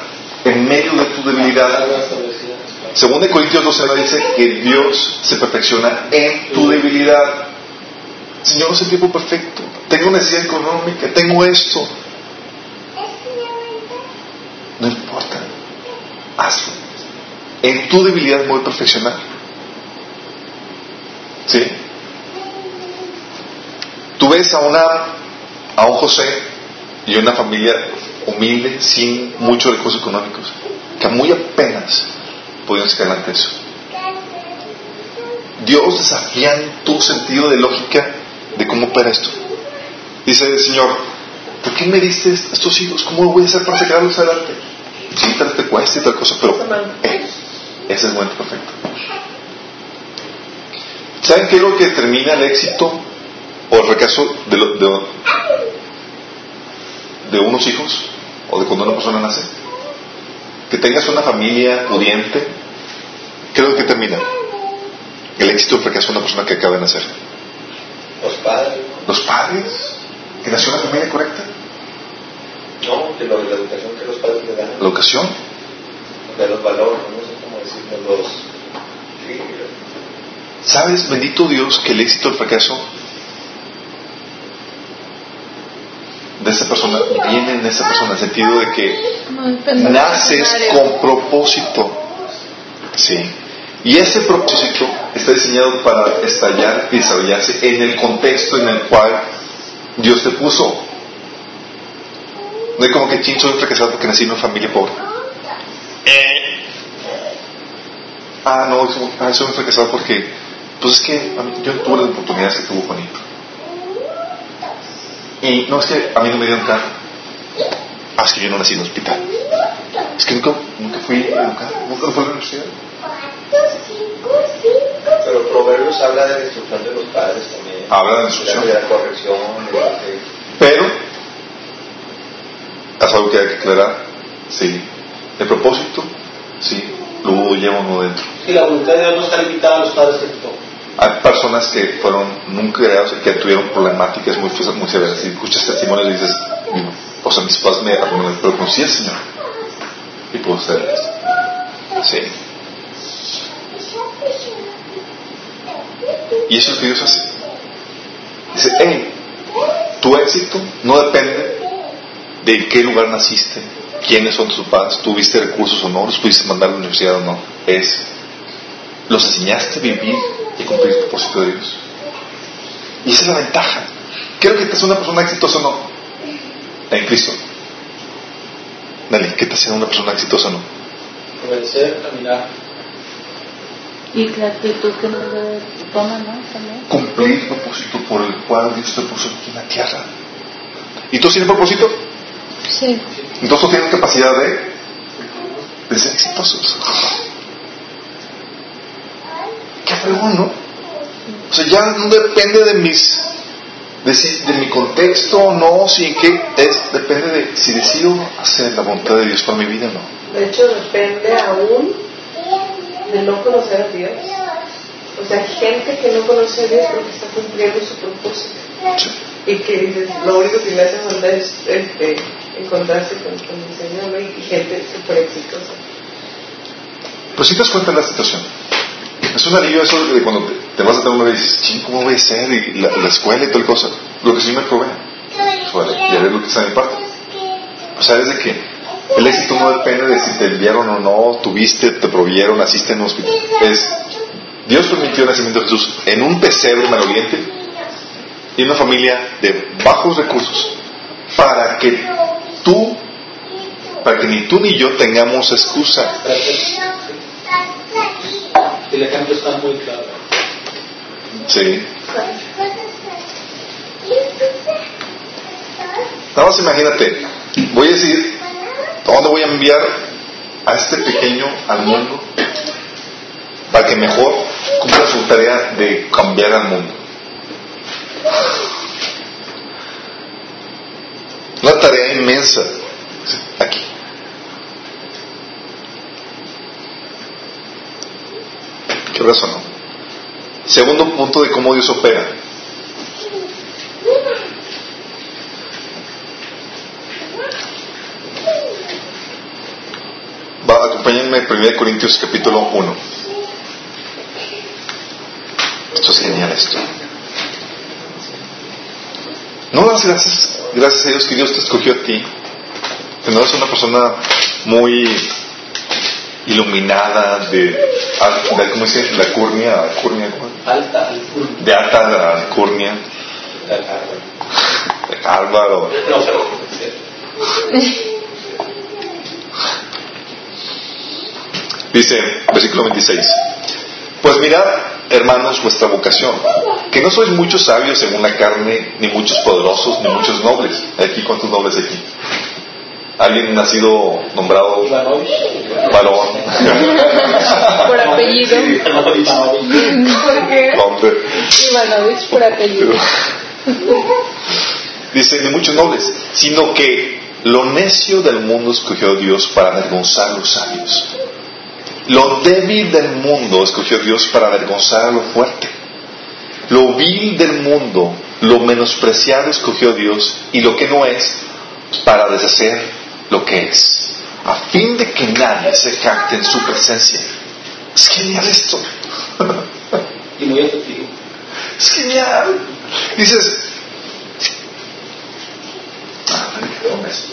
en medio de tu debilidad. Según de Corintios 12 dice que Dios se perfecciona en tu debilidad. Señor, no es el tiempo perfecto. Tengo necesidad económica, tengo esto. No importa. Hazlo. En tu debilidad voy a perfeccionar. ¿Sí? Tú ves a una a un José y una familia humilde, sin muchos recursos económicos, que muy apenas podían sacar adelante eso. Dios desafía tu sentido de lógica de cómo opera esto. Dice el Señor, ¿por qué me diste estos hijos? ¿Cómo voy a hacer para sacarlos adelante? sí, tal te cueste y tal cosa, pero eh, ese es el momento perfecto. ¿Saben qué es lo que determina el éxito o el fracaso de, de, de unos hijos o de cuando una persona nace? Que tengas una familia pudiente, ¿qué es lo que determina? El éxito o el fracaso de una persona que acaba de nacer. Los padres. Los padres, que nació en una familia correcta. No, que lo, la educación que los padres le dan. La educación. De los valores, no sé cómo decirlo, los... Sí, ¿Sabes, bendito Dios, que el éxito o el fracaso de esa persona viene en esa persona, en el sentido de que naces con propósito. Sí. Y ese propósito está diseñado para estallar y desarrollarse en el contexto en el cual Dios te puso. No es como que chin soy fracasado porque nací en una familia pobre. Eh. Ah, no, ah, soy un fracasado porque, pues es que yo no tuve las oportunidades que tuvo Juanito. Y no es que a mí no me dieron carro. Ah, es que yo no nací en un hospital. Es que nunca, nunca fui educado, nunca fui a la universidad. Pero Proverbios habla de la instrucción de los padres también. Habla de la instrucción. De la corrección. De. Pero, ¿es algo que hay que aclarar? Sí. El propósito, sí, lo lleva uno dentro. Y la voluntad de Dios no está limitada a los padres que tú Hay personas que fueron nunca creados y que tuvieron problemáticas muy, muy severas. Si escuchas testimonios y dices, o sea, mis padres me arruinaron, pero conocí Señor y puedo serles. Sí. Y eso es lo que Dios hace. Dice, hey, tu éxito no depende de en qué lugar naciste, quiénes son tus padres, tuviste recursos o no, los pudiste mandar a la universidad o no. Es, los enseñaste a vivir y cumplir el propósito de Dios. Y esa es la ventaja. Creo que te hace una persona exitosa o no. En Cristo. Dale, ¿qué te hace una persona exitosa o no? Obedecer, caminar. Y la actitud que nos toma, ¿no? También. Cumplir el propósito por el cual Dios te puso aquí en la tierra. ¿Y tú tienes propósito? Sí. Entonces tú tienes capacidad de, de ser exitosos. Qué fregón, ¿no? O sea, ya no depende de mis de, si, de mi contexto o no, si en qué es, depende de si decido hacer la voluntad de Dios para mi vida o no. De hecho, depende aún de no conocer a Dios. O sea, gente que no conoce a Dios porque está cumpliendo su propósito. Sí. Y que dices, lo único que le hace falta es este, encontrarse con, con el Señor ¿no? y gente súper exitosa. Pues si te das cuenta de la situación. Es un alivio eso de cuando te, vas a tener una y dices, ching, ¿cómo voy a ser? Y la, la escuela y tal cosa. Lo que sí me provee. Vale, ya ves lo que está en mi parte. O sea, es de que el éxito no depende de si te enviaron o no, tuviste, te provieron, naciste en un hospital. Es, Dios permitió el nacimiento de Jesús en un pesebre maloliente y en una familia de bajos recursos para que tú, para que ni tú ni yo tengamos excusa. El ejemplo está muy claro. Sí. Nada más imagínate, voy a decir, ¿a dónde voy a enviar a este pequeño al mundo para que mejor cumpla su tarea de cambiar al mundo? Una tarea inmensa aquí. ¿Qué razón no? Segundo punto de cómo Dios opera. Va, acompáñenme 1 Corintios capítulo 1. Esto es genial esto. No das gracias, gracias a Dios que Dios te escogió a ti. Que no eres una persona muy iluminada de, de ¿cómo dice? La curnia, curnia. Alta, alcurnia. de alta alcurnia, Álvaro. No. Dice, versículo 26. Pues mirad, hermanos, vuestra vocación, que no sois muchos sabios según la carne, ni muchos poderosos, ni muchos nobles. Aquí, ¿cuántos nobles aquí? Alguien nacido nombrado Ivanovich. varón. Por apellido. Sí. ¿Por qué? Hombre. Ivanovich por apellido. Dice, ni muchos nobles, sino que lo necio del mundo escogió Dios para avergonzar a los sabios. Lo débil del mundo escogió Dios para avergonzar a lo fuerte. Lo vil del mundo, lo menospreciado escogió Dios y lo que no es para deshacer lo que es, a fin de que nadie se jacte en su presencia. Es genial esto. Y muy efectivo. Es genial. Dices, "Ah, ¿dónde es?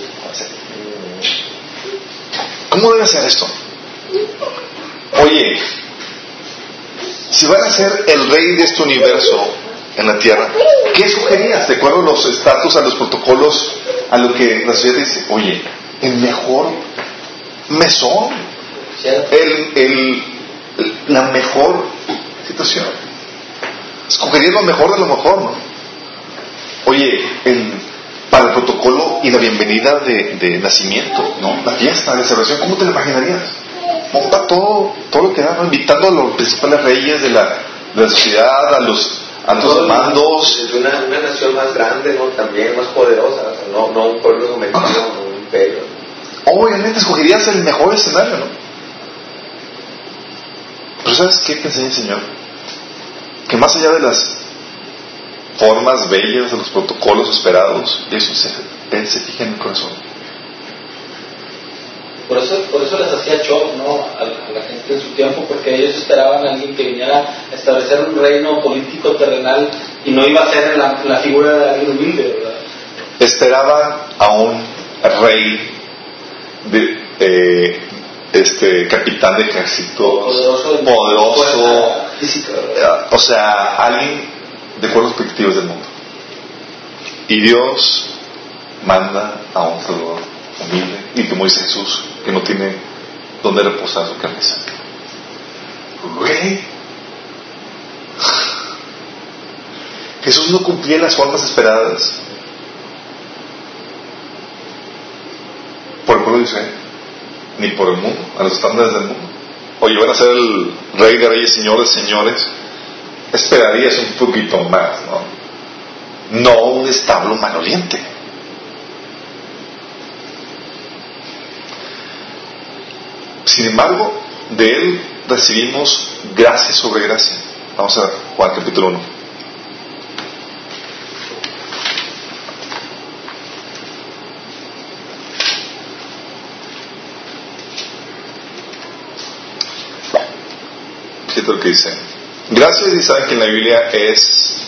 ¿cómo debe ser esto? Oye, si van a ser el rey de este universo en la tierra, ¿qué sugerías? De acuerdo a los estatus, a los protocolos, a lo que la sociedad dice, oye, el mejor mesón, el, el, la mejor situación. Escogería lo mejor de lo mejor, ¿no? Oye, el, para el protocolo y la bienvenida de, de nacimiento, ¿no? La fiesta, la celebración, ¿cómo te lo imaginarías? Monta todo, todo lo que da, ¿no? Invitando a los principales reyes de la, de la sociedad, a los altos mandos. Es una, una nación más grande, ¿no? También más poderosa, o sea, no, no un pueblo sometido, no un imperio. Obviamente escogerías el mejor escenario, ¿no? Pero ¿sabes qué te enseña el Señor? Que más allá de las formas bellas, de los protocolos esperados, eso se, Él se fija en el corazón. Por eso, por eso les hacía shock ¿no? a, a la gente en su tiempo, porque ellos esperaban a alguien que viniera a establecer un reino político terrenal y no iba a ser la, la figura de alguien humilde, ¿verdad? Esperaban a un rey de, eh, este capitán de ejércitos Poderoso, de poderoso, eh, o sea, alguien de los objetivos del mundo. Y Dios manda a un salvador humilde, y como dice Jesús, que no tiene donde reposar su cabeza. Güey. Jesús no cumplía las formas esperadas por el pueblo de Israel, ni por el mundo, a los estándares del mundo. Oye, van a ser el rey de reyes, señor de señores. Esperarías un poquito más, ¿no? No un establo maloliente. Sin embargo, de él recibimos gracia sobre gracia. Vamos a Juan capítulo 1. Que dice. Gracias y saben que en la Biblia es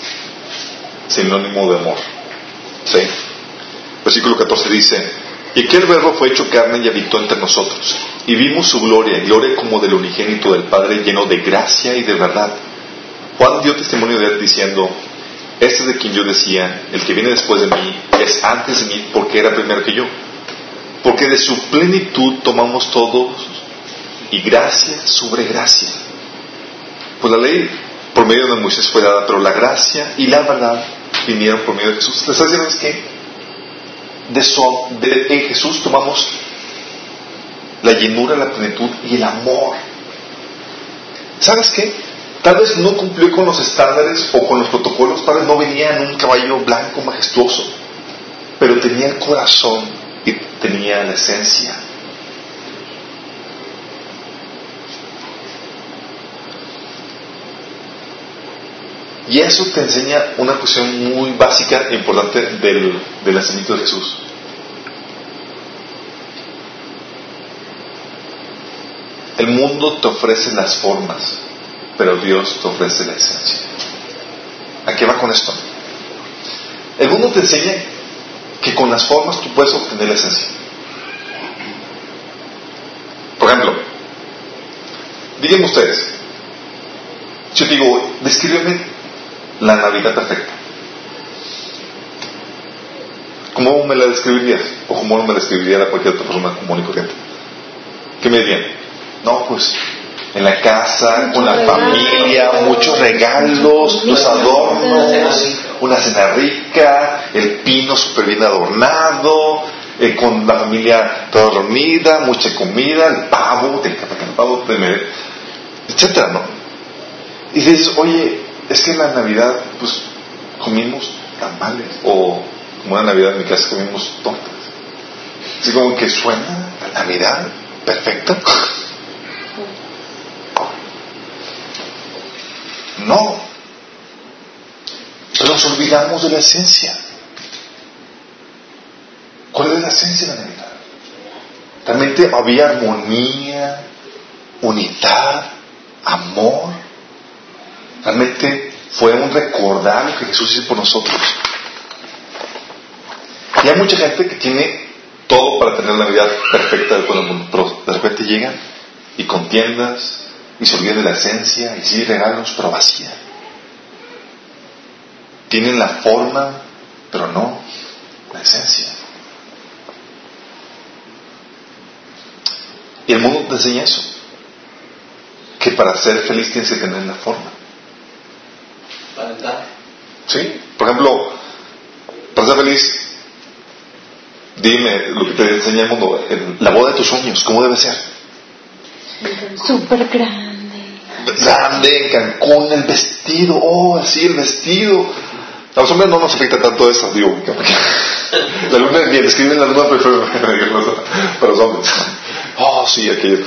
sinónimo de amor. ¿Sí? Versículo 14 dice, y aquel verbo fue hecho carne y habitó entre nosotros, y vimos su gloria, gloria como del unigénito del Padre, lleno de gracia y de verdad. Juan dio testimonio de él diciendo, este es de quien yo decía, el que viene después de mí es antes de mí porque era primero que yo. Porque de su plenitud tomamos todos y gracia sobre gracia. Pues la ley por medio de Moisés fue dada, pero la gracia y la verdad vinieron por medio de Jesús. ¿Les está diciendo que de, su- de- en Jesús tomamos la llenura, la plenitud y el amor? ¿Sabes qué? Tal vez no cumplió con los estándares o con los protocolos, tal vez no venía en un caballo blanco majestuoso, pero tenía el corazón y tenía la esencia. Y eso te enseña una cuestión muy básica e importante del, del nacimiento de Jesús. El mundo te ofrece las formas, pero Dios te ofrece la esencia. ¿A qué va con esto? El mundo te enseña que con las formas tú puedes obtener la esencia. Por ejemplo, díganme ustedes, yo digo, descríbeme la Navidad perfecta. ¿Cómo me la describirías? ¿O cómo me la describiría cualquier otra persona común y corriente? ¿Qué me dirían? No, pues en la casa, con la familia, muchos regalos, los adornos, una cena rica, el pino súper bien adornado, eh, con la familia toda reunida, mucha comida, el pavo, el pavo, etcétera, ¿no? Y dices, oye, es que en la Navidad, pues, comimos tamales, o como en la Navidad en mi casa comimos tortas. Así como que suena la Navidad perfecta. No. Nos olvidamos de la esencia. ¿Cuál es la esencia de la Navidad? Realmente había armonía, unidad, amor. Realmente fue un recordar lo que Jesús hizo por nosotros. Y hay mucha gente que tiene todo para tener la Navidad perfecta del mundo, pero de repente llegan y contiendas y se olvidan de la esencia y sí regalos, pero vacía. Tienen la forma, pero no la esencia. Y el mundo te enseña eso, que para ser feliz tienes que tener la forma. ¿Sí? Por ejemplo, para ser feliz Dime lo que te enseña el mundo, la boda de tus sueños, ¿cómo debe ser? Súper grande. Grande, Cancún, el vestido, oh, así el vestido. A los hombres no nos afecta tanto eso, digo. La luna es bien, escriben la luna para los hombres. Oh, sí, aquello.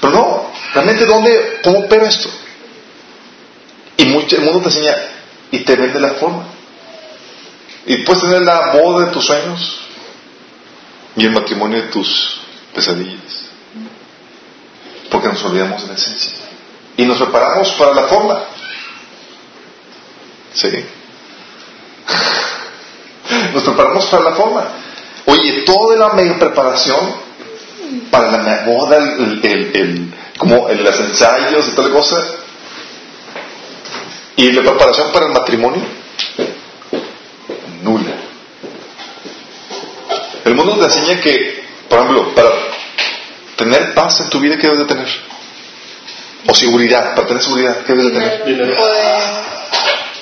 Pero no, realmente, ¿dónde, cómo opera esto? Y mucho, el mundo te enseña y te vende la forma. Y puedes tener la boda de tus sueños, y el matrimonio de tus pesadillas. Porque nos olvidamos de la esencia. Y nos preparamos para la forma. Sí. Nos preparamos para la forma. Oye, toda la media preparación para la boda, el, el, como en los ensayos y toda la cosa. Y la preparación para el matrimonio, nula. El mundo te enseña que, por ejemplo, para tener paz en tu vida, ¿qué debes de tener? O seguridad, para tener seguridad, ¿qué debes de tener? Dinero.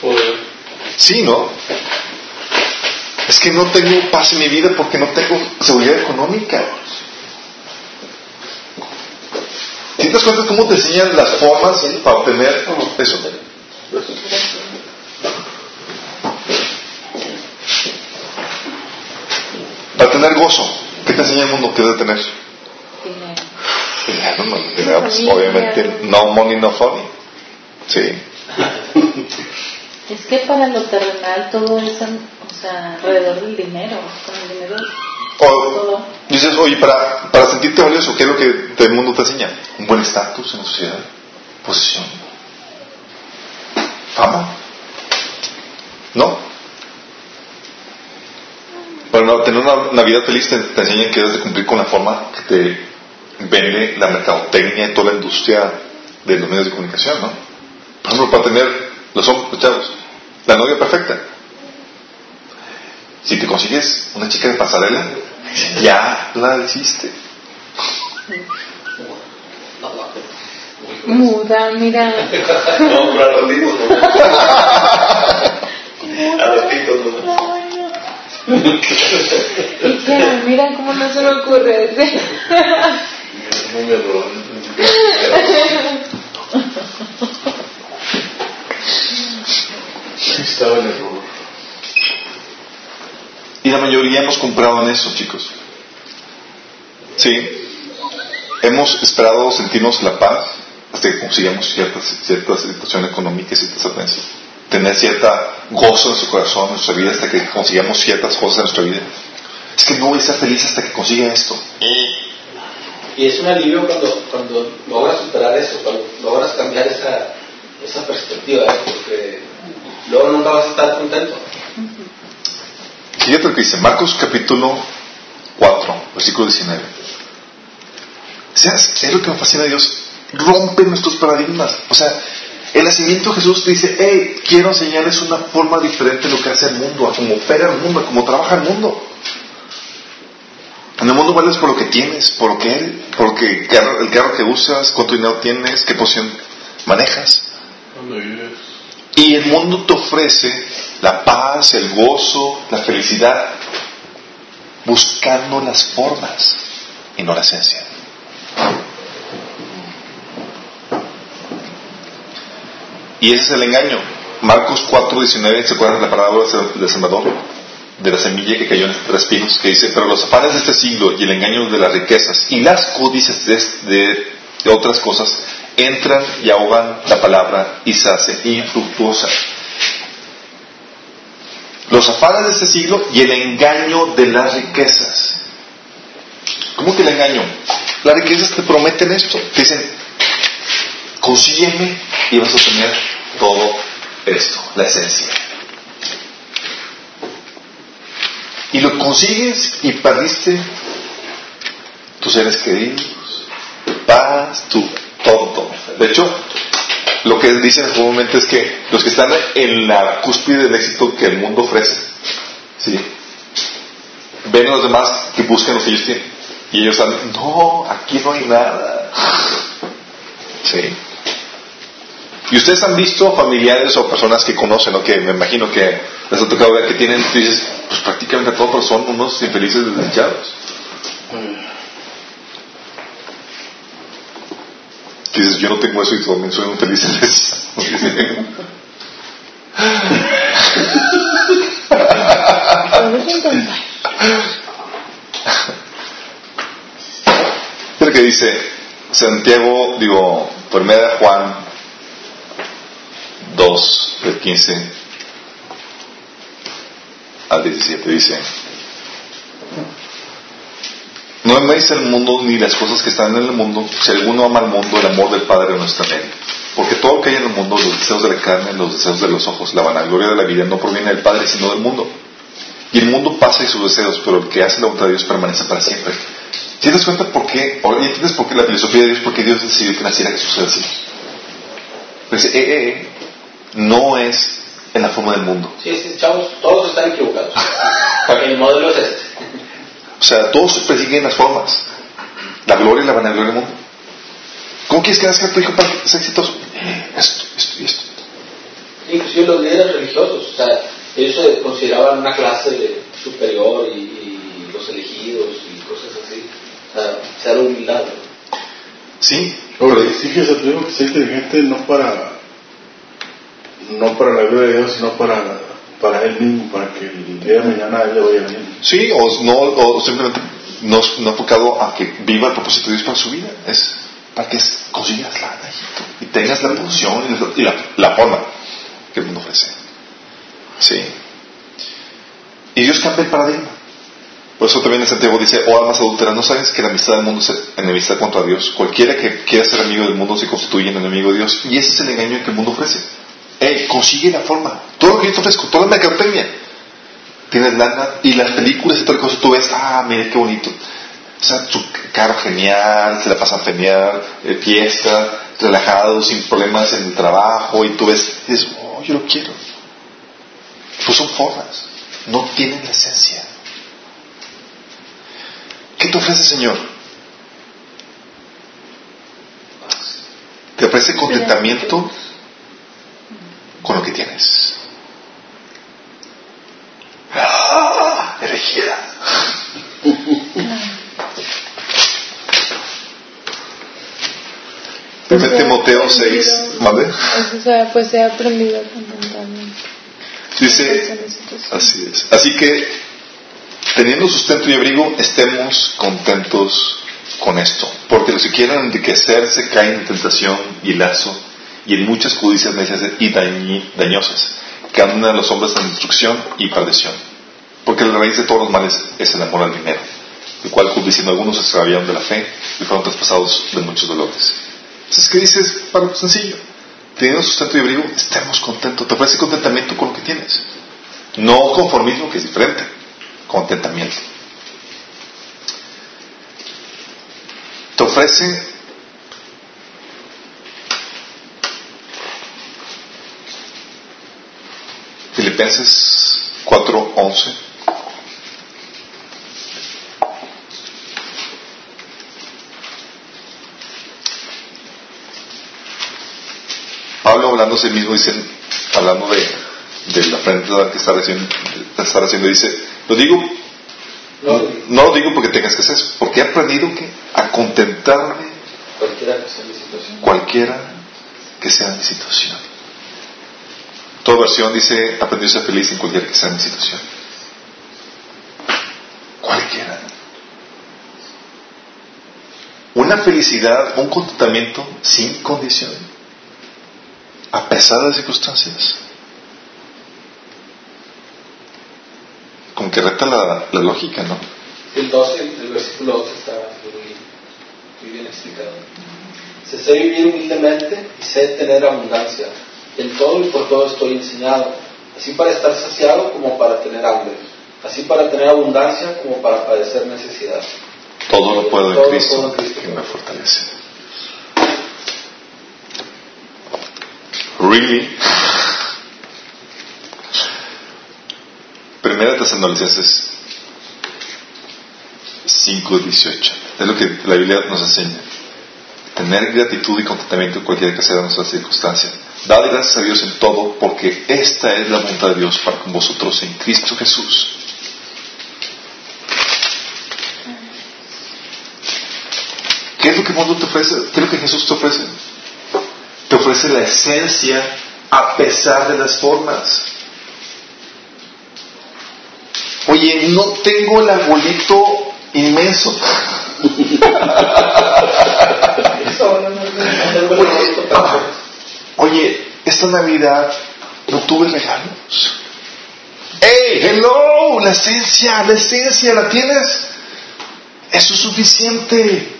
Poder. Sí, ¿no? Es que no tengo paz en mi vida porque no tengo seguridad económica. ¿Te das cuenta cómo te enseñan las formas para obtener eso? Para tener gozo, ¿qué te enseña el mundo que debe tener? Dinero. no, dinero, pues, obviamente, no money, no funny. Sí. Es que para lo terrenal todo es o sea, alrededor del dinero. Con el dinero O dices, oye, para, para sentirte valioso, ¿qué es lo que el mundo te enseña? Un buen estatus en la sociedad, posición, fama. ¿No? Para tener una Navidad feliz te, te enseñan que debes de cumplir con la forma que te vende la mercadotecnia y toda la industria de los medios de comunicación, ¿no? Por ejemplo, para tener los hombres chavos, la novia perfecta. Si te consigues una chica de pasarela, ya la hiciste. Muda, mira. No, pero a ratitos, ¿no? A ratitos, ¿no? Ya, mira cómo no se me ocurre. No me error. Estaba en error. Y la mayoría hemos comprado en eso, chicos. Sí. Hemos esperado sentirnos la paz hasta que consigamos cierta, cierta situación económica y ciertas adversidades. Tener cierta gozo en nuestro corazón, en nuestra vida, hasta que consigamos ciertas cosas en nuestra vida. Es que no voy a ser feliz hasta que consiga esto. Y es un alivio cuando, cuando logras superar eso, cuando logras cambiar esa, esa perspectiva, ¿eh? porque luego nunca vas a estar contento. Fíjate lo que dice Marcos capítulo 4, versículo 19. O sea, es lo que me fascina de Dios. Rompe nuestros paradigmas. O sea, el nacimiento de Jesús te dice, hey, quiero enseñarles una forma diferente de lo que hace el mundo, a cómo opera el mundo, a cómo trabaja el mundo. En el mundo vales por lo que tienes, por lo que él, por lo que el carro, el carro que usas, cuánto dinero tienes, qué posición manejas. Y el mundo te ofrece la paz, el gozo, la felicidad buscando las formas y no la esencia. Y ese es el engaño. Marcos 4:19, ¿se acuerdan de la parábola del Salvador? De la semilla que cayó en tres pinos, que dice, pero los afanes de este siglo y el engaño de las riquezas y las códices de, de otras cosas entran y ahogan la palabra y se hace infructuosa. Los afanes de este siglo y el engaño de las riquezas. ¿Cómo que el engaño? Las riquezas te prometen esto. Te dicen, consígueme y vas a tener todo esto, la esencia. Y lo consigues y perdiste tus seres queridos, paz, tu todo. De hecho, lo que dicen momento es que los que están en la cúspide del éxito que el mundo ofrece, ¿sí? ven a los demás que buscan lo que ellos tienen. Y ellos están, no, aquí no hay nada. ¿Sí? Y ustedes han visto familiares o personas que conocen, o que me imagino que les ha tocado ver que tienen, dices, pues prácticamente todos son unos infelices desdichados. Dices, yo no tengo eso y también soy un feliz Pero que dice Santiago, digo, primera Juan 2, del 15 al 17, dice, no améis el mundo ni las cosas que están en el mundo. Si alguno ama al mundo, el amor del Padre no está en él. Porque todo lo que hay en el mundo, los deseos de la carne, los deseos de los ojos, la vanagloria de la vida, no proviene del Padre, sino del mundo. Y el mundo pasa y sus deseos, pero el que hace la voluntad de Dios permanece para siempre. ¿Te das cuenta por qué? Ahora entiendes por qué la filosofía de Dios, porque Dios decidió que naciera Jesús así. Dice, eh, eh, eh, no es en la forma del mundo. Sí, sí, chavos, todos están equivocados. el modelo es este. O sea, todos persiguen las formas. La gloria y la vanagloria del mundo. ¿Cómo quieres que haga tu hijo para sea exitoso? Esto, esto y esto. Inclusive los líderes religiosos, o sea, ellos se consideraban una clase superior y, y los elegidos y cosas así. O sea, ser humildad. Sí. Pero exiges a tu hijo que sea inteligente no para no para la gloria de Dios, sino para para él mismo, para que el día de mañana él le vaya bien. Sí, o, no, simplemente no, no enfocado a que viva el propósito de Dios para su vida. Es para que consigas la y tengas la posición y, la, la, forma que el mundo ofrece. Sí. Y Dios cambia el paradigma. Por eso también el Santiago dice, oh almas adúlteras, ¿no sabes que la amistad del mundo es enemistad contra Dios? Cualquiera que quiera ser amigo del mundo se constituye en enemigo de Dios. Y ese es el engaño que el mundo ofrece. Hey, consigue la forma. Todo lo que yo te ofrezco, toda la mercadotecnia. Tienes lana y las películas y todas cosas, tú ves, ah, mire qué bonito. O sea, su carro genial, se la pasan genial, eh, fiesta, relajado, sin problemas en el trabajo, y tú ves, dices, oh, yo lo quiero. Pues son formas, no tienen la esencia. ¿Qué te ofrece, Señor? Te ofrece contentamiento con lo que tienes. ¡Ah! Elegida. Primero Timoteo 6, ¿vale? O sea, pues he aprendido contentamiento. Dice, así es. Así que, teniendo sustento y abrigo, estemos contentos con esto. Porque los que quieran enriquecerse caen en tentación y lazo y en muchas codicias necias y dañosas, que andan a los hombres en destrucción y perdición. Porque la raíz de todos los males es el amor al dinero, el cual, diciendo algunos, se extraviaron de la fe y fueron traspasados de muchos dolores. Entonces, ¿qué dices? Para sencillo. Teniendo sustento y abrigo, estemos contentos. Te ofrece contentamiento con lo que tienes. No conformismo, que es diferente. Contentamiento. Te ofrece Filipenses 4:11. Pablo hablando a sí mismo, dice, hablando de, de la frente que está haciendo, está haciendo, dice, lo digo No, No lo digo porque tengas que hacer eso, porque he aprendido que a contentarme cualquiera que sea mi situación. cualquiera que sea mi situación. Toda versión dice aprendí a ser feliz en cualquiera que sea mi situación. Cualquiera. Una felicidad, un contentamiento sin condición, a pesar de las circunstancias. Como que reta la, la lógica, ¿no? El 12, el versículo 12 está muy bien explicado. Se sé vivir humildemente y sé tener abundancia. En todo y por todo estoy enseñado, así para estar saciado como para tener hambre, así para tener abundancia como para padecer necesidad. Todo lo puedo Todo en Cristo que me fortalece. Really? Primera Tesalonicenses 5.18. Es lo que la Biblia nos enseña. Tener gratitud y contentamiento en cualquier que sea nuestra circunstancia. Dad gracias a Dios en todo, porque esta es la voluntad de Dios para con vosotros en Cristo Jesús. ¿Qué es lo que el mundo te ofrece? ¿Qué es lo que Jesús te ofrece? Te ofrece la esencia a pesar de las formas. Oye, no tengo el arbolito inmenso. Oye, esta Navidad no tuve regalos. ¡Hey! ¡Hello! La esencia, la esencia, ¿la tienes? Eso es suficiente.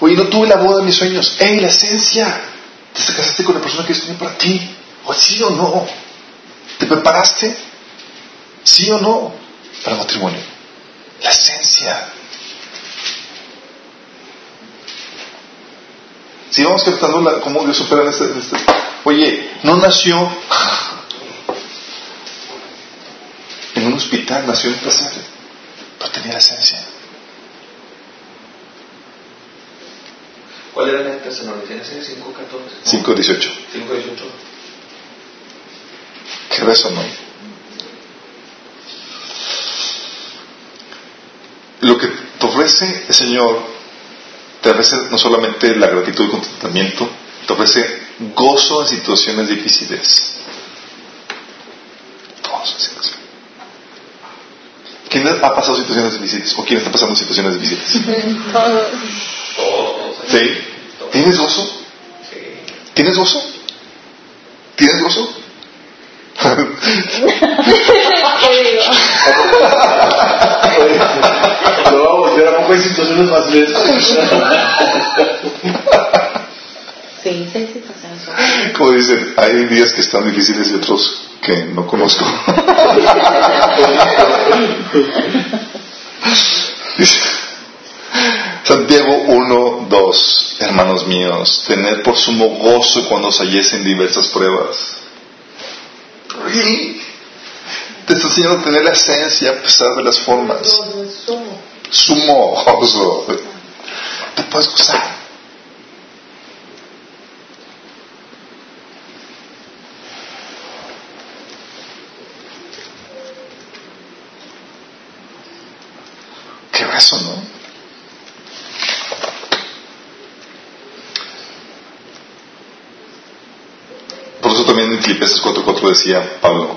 Oye, no tuve la boda de mis sueños. ¡Ey, la esencia! ¿Te casaste con la persona que es bien para ti? ¿O sí o no? ¿Te preparaste? ¿Sí o no? Para el matrimonio. La esencia. Si vamos captando la, cómo Dios opera en este, en este- Oye, no nació en un hospital, nació en un pesebre, pero tenía la esencia. ¿Cuál era el Tesalonicenses 5.14? 5.18. 5.18. ¿Qué beso, no? Lo que te ofrece el Señor, te ofrece no solamente la gratitud y contentamiento, te ofrece gozo en situaciones difíciles. Gozo en situaciones. ¿Quién ha pasado situaciones difíciles? ¿O quién está pasando situaciones difíciles? Todos. ¿Tienes gozo? ¿Tienes gozo? ¿Tienes gozo? ¿Qué digo? Lo vamos a voltear a Sí, sí, sí, pasa Como dicen, hay días que están difíciles y otros que no conozco. Santiago 1, 2, hermanos míos, tener por sumo gozo cuando os halléis en diversas pruebas. Really? Te está enseñando a tener la esencia a pesar de las formas. Sumo. Gozo. Te puedes gozar. Qué beso, ¿no? Por eso también en Filipenses 4.4 decía Pablo,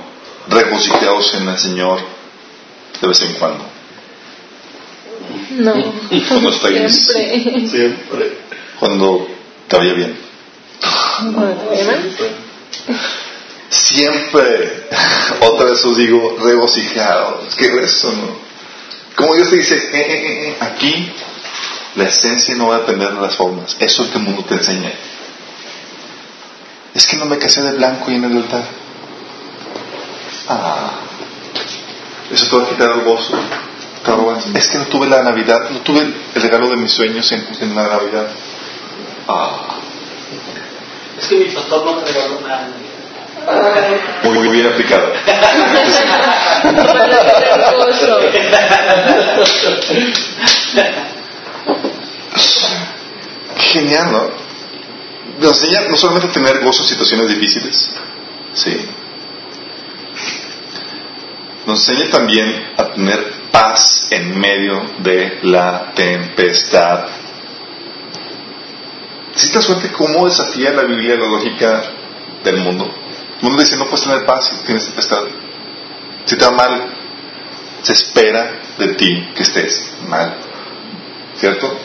regocijaos en el Señor de vez en cuando. No. Cuando estáis- Siempre. Siempre. Cuando te vaya bien. ¿verdad? Siempre, otra vez os digo, regocijaos. Qué eso, ¿no? Como Dios te dice, eh, eh, eh, aquí la esencia no va a depender de las formas. Eso es lo que el mundo te enseña. Es que no me casé de blanco y en el altar. Ah, eso te va a quitar el gozo. Es que no tuve la Navidad, no tuve el regalo de mis sueños en, en la Navidad. Ah, Es que mi pastor no me regaló nada. muy, muy bien aplicado. Genial, ¿no? Nos enseña no solamente a tener gozo en situaciones difíciles, sí. Nos enseña también a tener paz en medio de la tempestad. ¿Sí te das cómo desafía la Biblia la lógica del mundo? El mundo dice, no puedes tener paz si tienes tempestad. Si te va mal, se espera de ti que estés mal. ¿Cierto?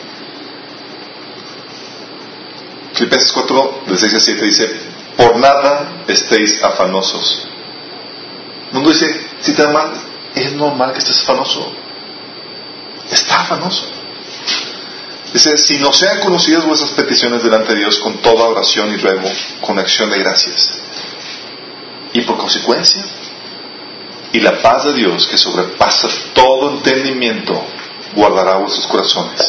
Filipenses 4, del 6 a 7 dice, por nada estéis afanosos. El mundo dice, si te va mal, es normal que estés afanoso. Está afanoso. Dice, si no sean conocidas vuestras peticiones delante de Dios con toda oración y ruego, con acción de gracias. Y por consecuencia, y la paz de Dios que sobrepasa todo entendimiento, guardará vuestros corazones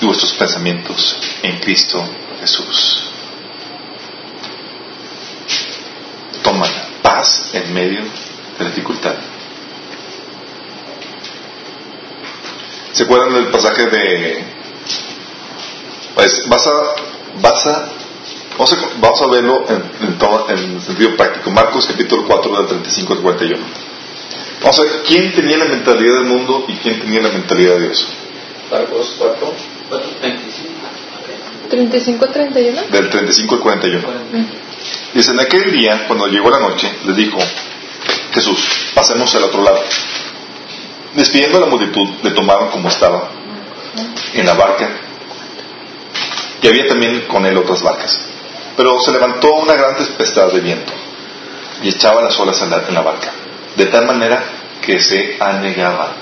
y vuestros pensamientos en Cristo Jesús. Toma paz en medio de la dificultad. ¿Se acuerdan del pasaje de... Pues vas a... Vas a Vamos a, vamos a verlo en, en, todo, en sentido práctico. Marcos capítulo 4 del 35 al 41. Vamos a ver quién tenía la mentalidad del mundo y quién tenía la mentalidad de Dios. Marcos 4, 4, 25. ¿35 31? Del 35 al 41. Dice, en aquel día, cuando llegó la noche, les dijo Jesús, pasemos al otro lado. Despidiendo a la multitud, le tomaron como estaba, en la barca, y había también con él otras barcas. Pero se levantó una gran tempestad de viento y echaba las olas en la, en la barca, de tal manera que se anegaba.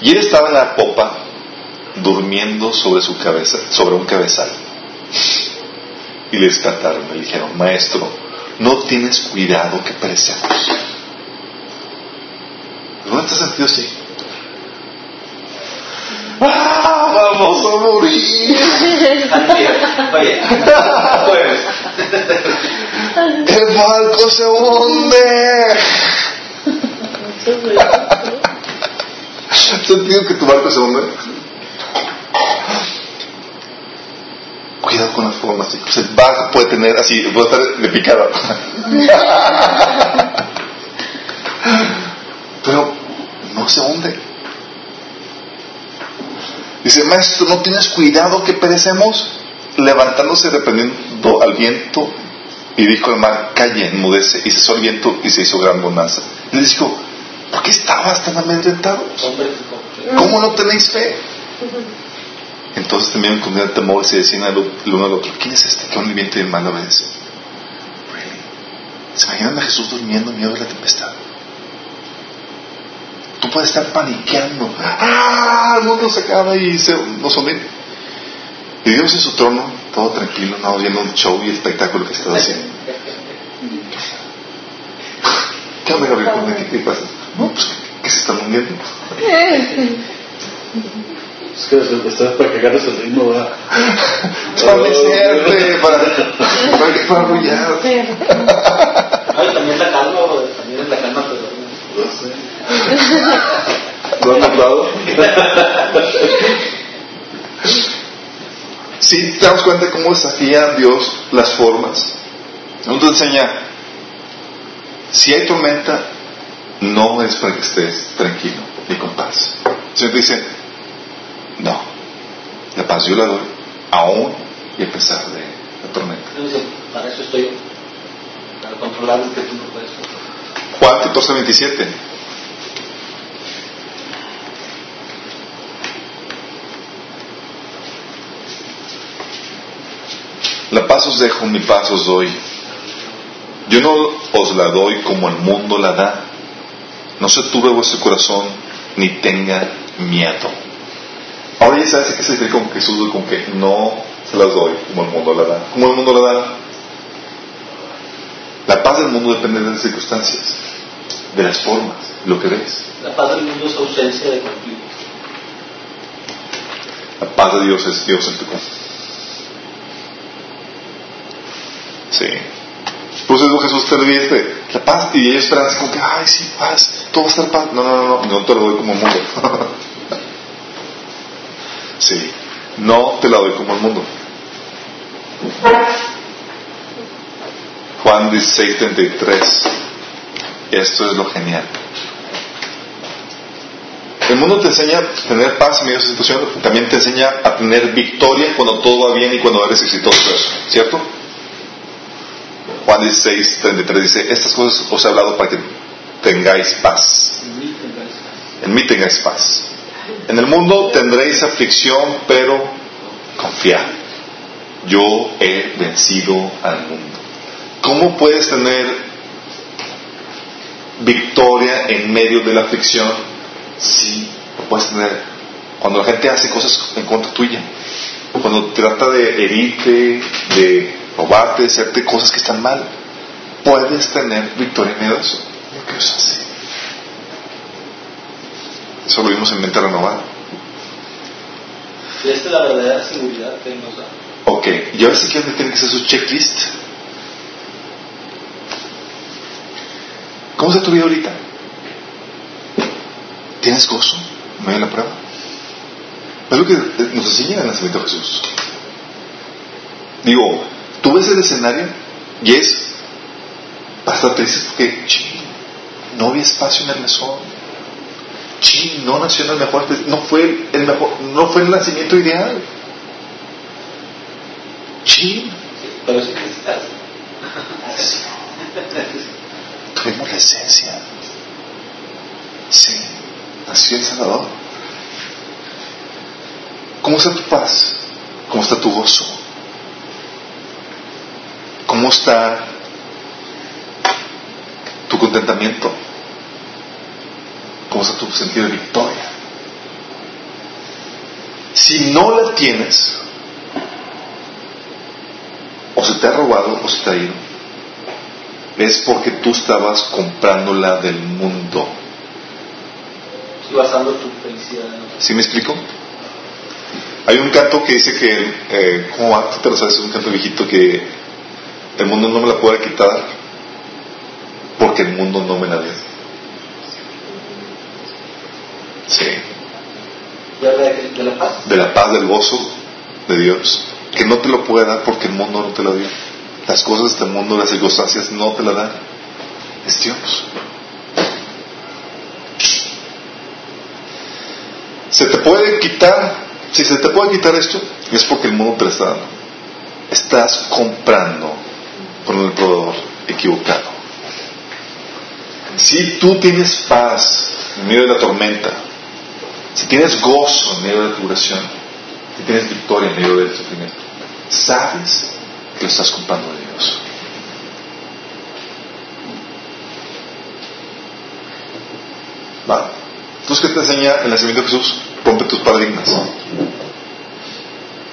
Y él estaba en la popa, durmiendo sobre su cabeza, sobre un cabezal. Y le despertaron, le dijeron, maestro, no tienes cuidado que perecemos. ¿No te has sentido así? ¡Ah, vamos a morir! Oye, pues, ¡El barco se hunde! ¿Has sentido que tu barco se hunde? Cuidado con las formas, chicos. El barco puede tener así, puede estar de picada. Pero no se hunde. Dice, maestro, ¿no tienes cuidado que perecemos? Levantándose, reprendiendo al viento, y dijo al mar, calle, enmudece, y cesó el viento y se hizo gran bonanza. Y les dijo, ¿por qué estabas tan amedrentados? ¿Cómo no tenéis fe? Entonces también con gran temor se decían el uno al otro, ¿quién es este que el viento y el mar le obedece? ¿Se imaginan a Jesús durmiendo en medio de la tempestad? Tú puedes estar paniqueando. ¡Ah! El mundo se acaba y se, nos hunde. Y Dios en su trono, todo tranquilo, no viendo un show y espectáculo que está haciendo. ¿Qué onda, Gabriel? ¿Cómo- ¿Qué, qué pasa? No, pues que se están hundiendo. Es que estás para que agarres el ritmo, ¿verdad? Para mecerte, para, para, que- para arrullar. No, y también la calma, también la calma, No sé. ¿Lo han notado? Sí, te damos cuenta cómo desafía Dios las formas. No te enseña, si hay tormenta, no es para que estés tranquilo y con paz. El Señor te dice, no, la paz yo la doy, aún y a pesar de la tormenta. Entonces, para eso estoy yo, para controlar lo que tú no puedes. Juan 14, 27. La paz os dejo, mi paz os doy. Yo no os la doy como el mundo la da. No se turbe vuestro corazón ni tenga miedo. Ahora ya sabes qué se refiere con Jesús, con que no se las doy como el mundo la da. Como el mundo la da. La paz del mundo depende de las circunstancias, de las formas, lo que ves. La paz del mundo es ausencia de conflicto. La paz de Dios es Dios en tu corazón. Sí. Por eso Jesús, te este, la paz, y ellos esperan como que, ay, sí, paz, todo va a estar paz. No, no, no, no, no te lo doy como el mundo. sí, no te la doy como el mundo. Juan 16, 33. Esto es lo genial. El mundo te enseña a tener paz en medio de situación, también te enseña a tener victoria cuando todo va bien y cuando eres exitoso, ¿cierto? Juan 16, 33 dice, estas cosas os he hablado para que tengáis paz. En mí tengáis paz. En el mundo tendréis aflicción, pero confiad. Yo he vencido al mundo. ¿Cómo puedes tener victoria en medio de la aflicción? Sí, lo puedes tener cuando la gente hace cosas en contra tuya. Cuando trata de herirte, de robarte, de hacerte cosas que están mal. Puedes tener victoria en medio de eso. Lo que es así. Eso lo vimos en mente renovada. Y esta es la verdadera seguridad que nos da. Ok, y ahora sí que tiene que ser su checklist. ¿Cómo está tu vida ahorita? ¿Tienes gozo en medio de la prueba? Es lo que nos enseña el nacimiento de Jesús. Digo, tú ves el escenario y es hasta triste porque ching, no había espacio en el mesón. Ching, no nació en el mejor, no fue el mejor, no fue el nacimiento ideal. Ching, Pero sí necesitas. tuvimos la esencia. Sí, nació el Salvador. ¿Cómo está tu paz? ¿Cómo está tu gozo? ¿Cómo está tu contentamiento? ¿Cómo está tu sentido de victoria? Si no la tienes, o se te ha robado o se te ha ido, es porque tú estabas comprándola del mundo. Y basando tu felicidad en. ¿Sí me explico? Hay un canto que dice que, eh, ¿cómo va? Tú te lo sabes, es un canto viejito que el mundo no me la puede quitar porque el mundo no me la dio. Sí, de, de la paz. de la paz, del gozo de Dios, que no te lo puede dar porque el mundo no te lo dio. Las cosas de este mundo, las circunstancias no te la dan. Es Dios. Se te puede quitar, si se te puede quitar esto, es porque el mundo te lo está dando. Estás comprando con el proveedor equivocado. Si tú tienes paz en medio de la tormenta, si tienes gozo en medio de la tribulación, si tienes victoria en medio del sufrimiento, sabes que lo estás comprando de Dios. ¿Va? Entonces, ¿qué te enseña el nacimiento de Jesús? Rompe tus paradigmas.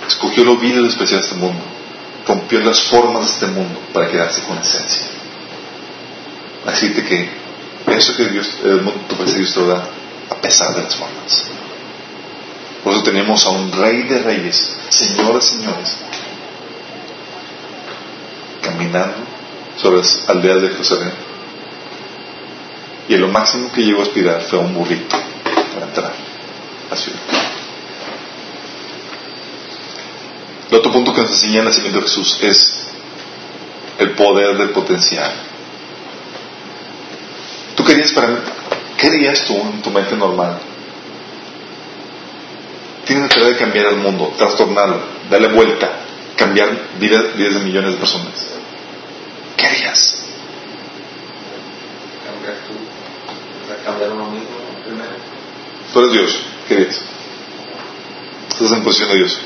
Escogió lo vil y lo especial de este mundo. Rompió las formas de este mundo para quedarse con la esencia. Así que eso que Dios, el mundo te ofrece, Dios te lo da a pesar de las formas. Por eso tenemos a un rey de reyes, señor de señores, caminando sobre las aldeas de Jerusalén. Y lo máximo que llegó a aspirar fue un burrito para entrar a la ciudad. El otro punto que nos enseña el nacimiento de Jesús es el poder del potencial. ¿Tú querías para mí? ¿Qué harías tú en tu mente normal? Tienes la tarea de cambiar el mundo, trastornarlo, darle vuelta, cambiar vidas de millones de personas. ¿Qué harías? Cambiar tú. O sea, cambiar uno mismo primero. Tú eres Dios, ¿qué harías? Estás en posición de Dios.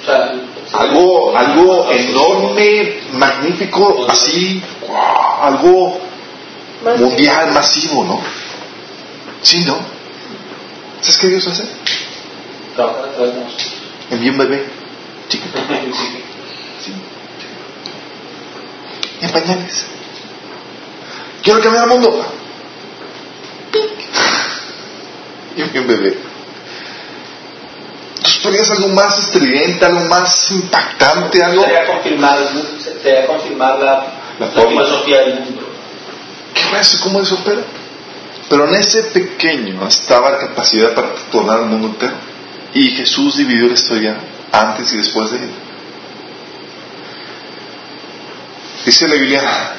O sea, Algo, algo enorme, magnífico, así, algo mundial, masivo, ¿no? Sí, ¿no? ¿Sabes qué Dios hace? Envía un bebé chiquito, sí, en pañales. Quiero cambiar el mundo. Y un bebé. Ponías algo más estridente, algo más impactante, algo... Sería confirmar, sería confirmar la, La la filosofía del mundo. ¿Qué es ¿Cómo eso opera? Pero en ese pequeño estaba la capacidad para tornar el mundo entero. Y Jesús dividió la historia antes y después de él. Dice la Biblia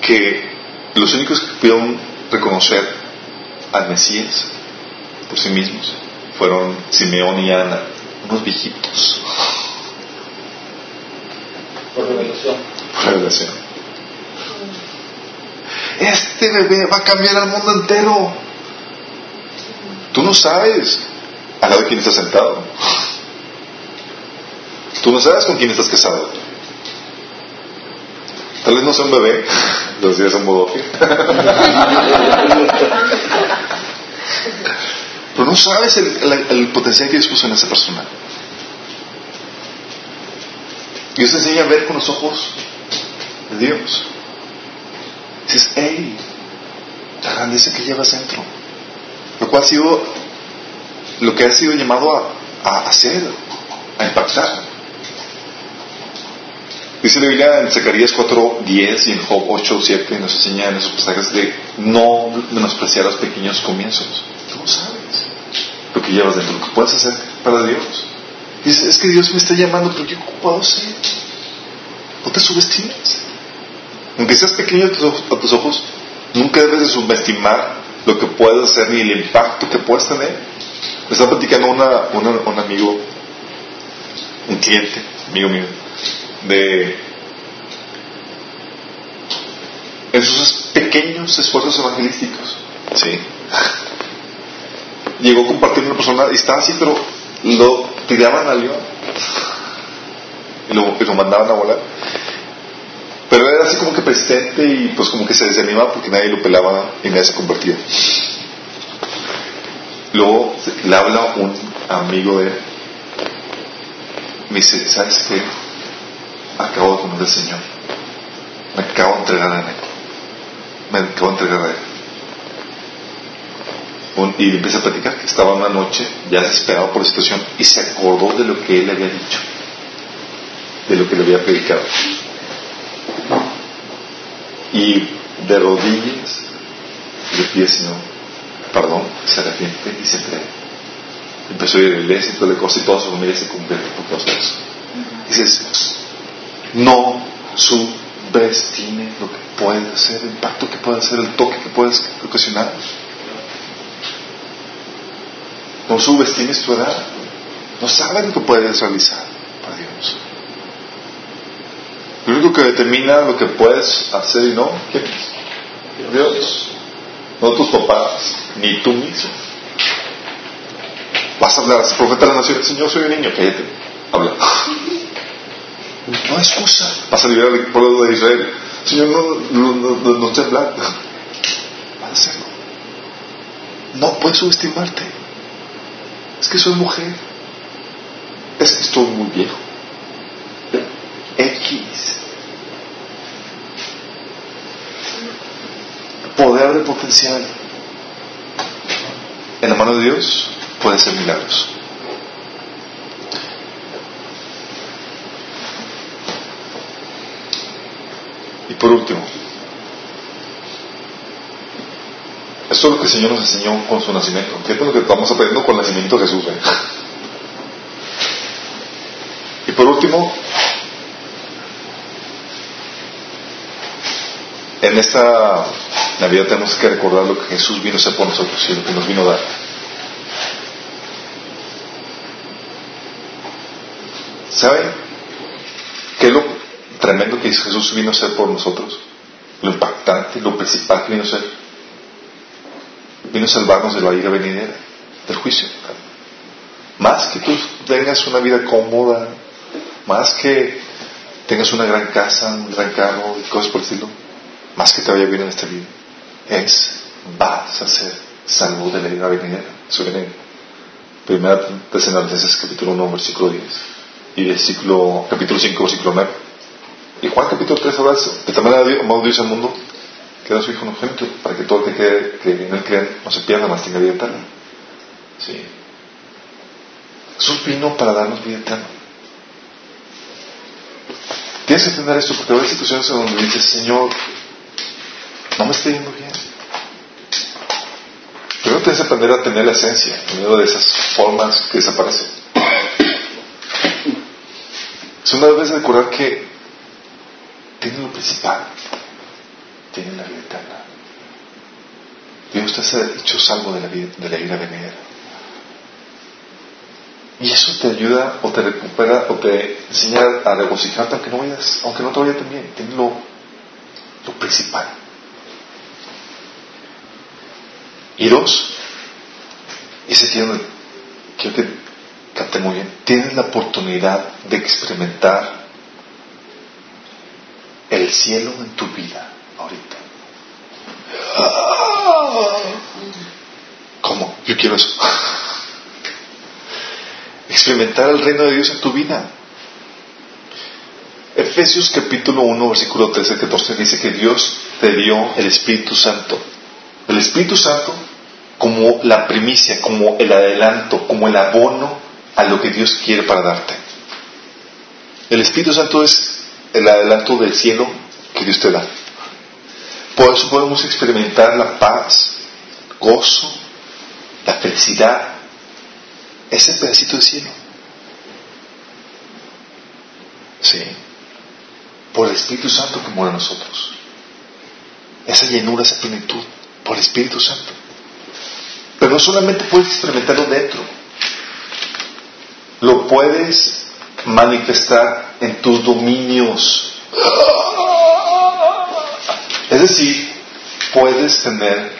que los únicos que pudieron reconocer al Mesías por sí mismos. Fueron Simeón y Ana, unos viejitos. Por revelación. Por revelación. Este bebé va a cambiar al mundo entero. Tú no sabes al lado de quién estás sentado. Tú no sabes con quién estás casado. Tal vez no sea un bebé, los días son bodoque. Pero no sabes el, el- el potencial que Dios puso en esa persona. Dios te enseña a ver con los ojos de Dios. Dices, hey, la grandeza que llevas dentro. Lo cual ha sido lo que ha sido llamado a, a hacer, a impactar. Dice la Biblia en Zacarías 4.10 y en Job 8.7 nos enseña en esos pasajes de no menospreciar los pequeños comienzos. Tú sabes lo que llevas dentro, lo que puedes hacer para Dios. Dices, es que Dios me está llamando, pero ¿cómo puedo ser? No te subestimes. Aunque seas pequeño a tus ojos, nunca debes de subestimar lo que puedes hacer ni el impacto que puedes tener. Me estaba platicando una, una- un amigo, un cliente, amigo mío, de esos pequeños esfuerzos evangelísticos. Sí. Llegó a compartir una persona y estaba así, pero lo tiraban al león y lo, y lo mandaban a volar. Pero era así como que persistente y pues como que se desanimaba porque nadie lo pelaba y nadie se convertía. Luego le habla un amigo de él. Me dice, ¿sabes qué? Acabo de conocer al Señor. Me acabo de entregar a Él. Me acabo de entregar a Él. Un- Y empieza a platicar que estaba una noche ya desesperado por la situación y se acordó de lo que él había dicho, de lo que le había predicado. Y de rodillas le pide Señor perdón, se arrepiente y se entrega. Empezó a ir a la iglesia y toda la cosa y toda su familia se convierte por causa de eso. Dices, no subestime lo que puede hacer, el impacto que puede hacer, el toque que puedes ocasionar. No subestimes tu edad. No sabes lo que puedes realizar para Dios. Lo único que determina lo que puedes hacer y no, ¿quién es? Dios. No tus papás, ni tú mismo. Vas a hablar, profeta de la nación, Señor, soy un niño, cállate, habla. No hay excusa. Vas a liberar al pueblo de Israel. Señor, no, no, no, no, estés hablando. Vas a hacerlo. No puedes subestimarte. Es que soy mujer. Es que estoy muy viejo. X. Poder de potencial. En la mano de Dios puede hacer milagros. Por último, esto es lo que el Señor nos enseñó con su nacimiento. Fíjate lo que estamos aprendiendo con el nacimiento de Jesús. ¿eh? Y por último, en esta Navidad tenemos que recordar lo que Jesús vino a hacer por nosotros y lo que nos vino a dar. ¿Saben Jesús vino a hacer por nosotros? Lo impactante, lo principal que vino a hacer. Vino a salvarnos de la ira venidera, del juicio. Más que tú tengas una vida cómoda, más que tengas una gran casa, un gran carro y cosas por el estilo, más que te vaya bien en esta vida, es vas a ser salvo de la ira venidera. Eso viene en Primera Tesalonicenses capítulo 1, versículo 10 y versículo, capítulo 5, versículo 9. Y Juan capítulo 3 habla de eso. De tal manera Dios- al mundo que da a su Hijo unigénito para que todo el que, que en él crea no se pierda, más tenga vida eterna. Sí. Jesús vino para darnos vida eterna. Tienes que entender esto porque haber situaciones en donde dices, Señor, no me está yendo bien. Primero tienes que aprender a tener la esencia en medio de esas formas que desaparecen. Es una vez recordar que tienen lo principal, tienen la vida eterna. Dios te ha hecho salvo de la, vida, de ira venidera. Y eso te ayuda o te recupera o te enseña a regocijarte aunque no vayas, aunque no te vaya tan bien. Tienes lo, lo principal. Y dos, ese tiene, quiero que capte muy bien, tienes la oportunidad de experimentar el cielo en tu vida ahorita. ¿Cómo? Yo quiero eso. Experimentar el reino de Dios en tu vida. Efesios capítulo 1, versículo 13 14 dice que Dios te dio el Espíritu Santo. El Espíritu Santo como la primicia, como el adelanto, como el abono a lo que Dios quiere para darte. El Espíritu Santo es el adelanto del cielo que Dios te da. Por eso podemos experimentar la paz, gozo, la felicidad, ese pedacito de cielo. Sí. Por el Espíritu Santo que mora en nosotros. Esa llenura, esa plenitud, por el Espíritu Santo. Pero no solamente puedes experimentarlo dentro, lo puedes manifestar en tus dominios. Es decir, puedes tener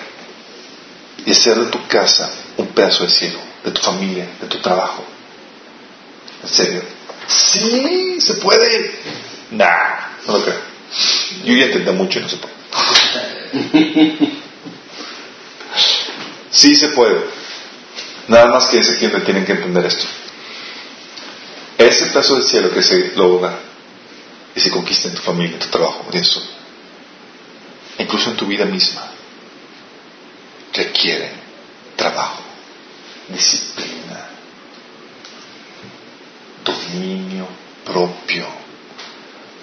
y hacer de tu casa un pedazo de cielo, de tu familia, de tu trabajo. ¿En serio? Sí, se puede. Nah, no lo creo. Yo ya entendí mucho y no se puede. Sí se puede. Nada más que ese quien tienen que entender esto. Ese pedazo de cielo que se logra y se conquista en tu familia, en tu trabajo, en eso, incluso en tu vida misma, requiere trabajo, disciplina, dominio propio.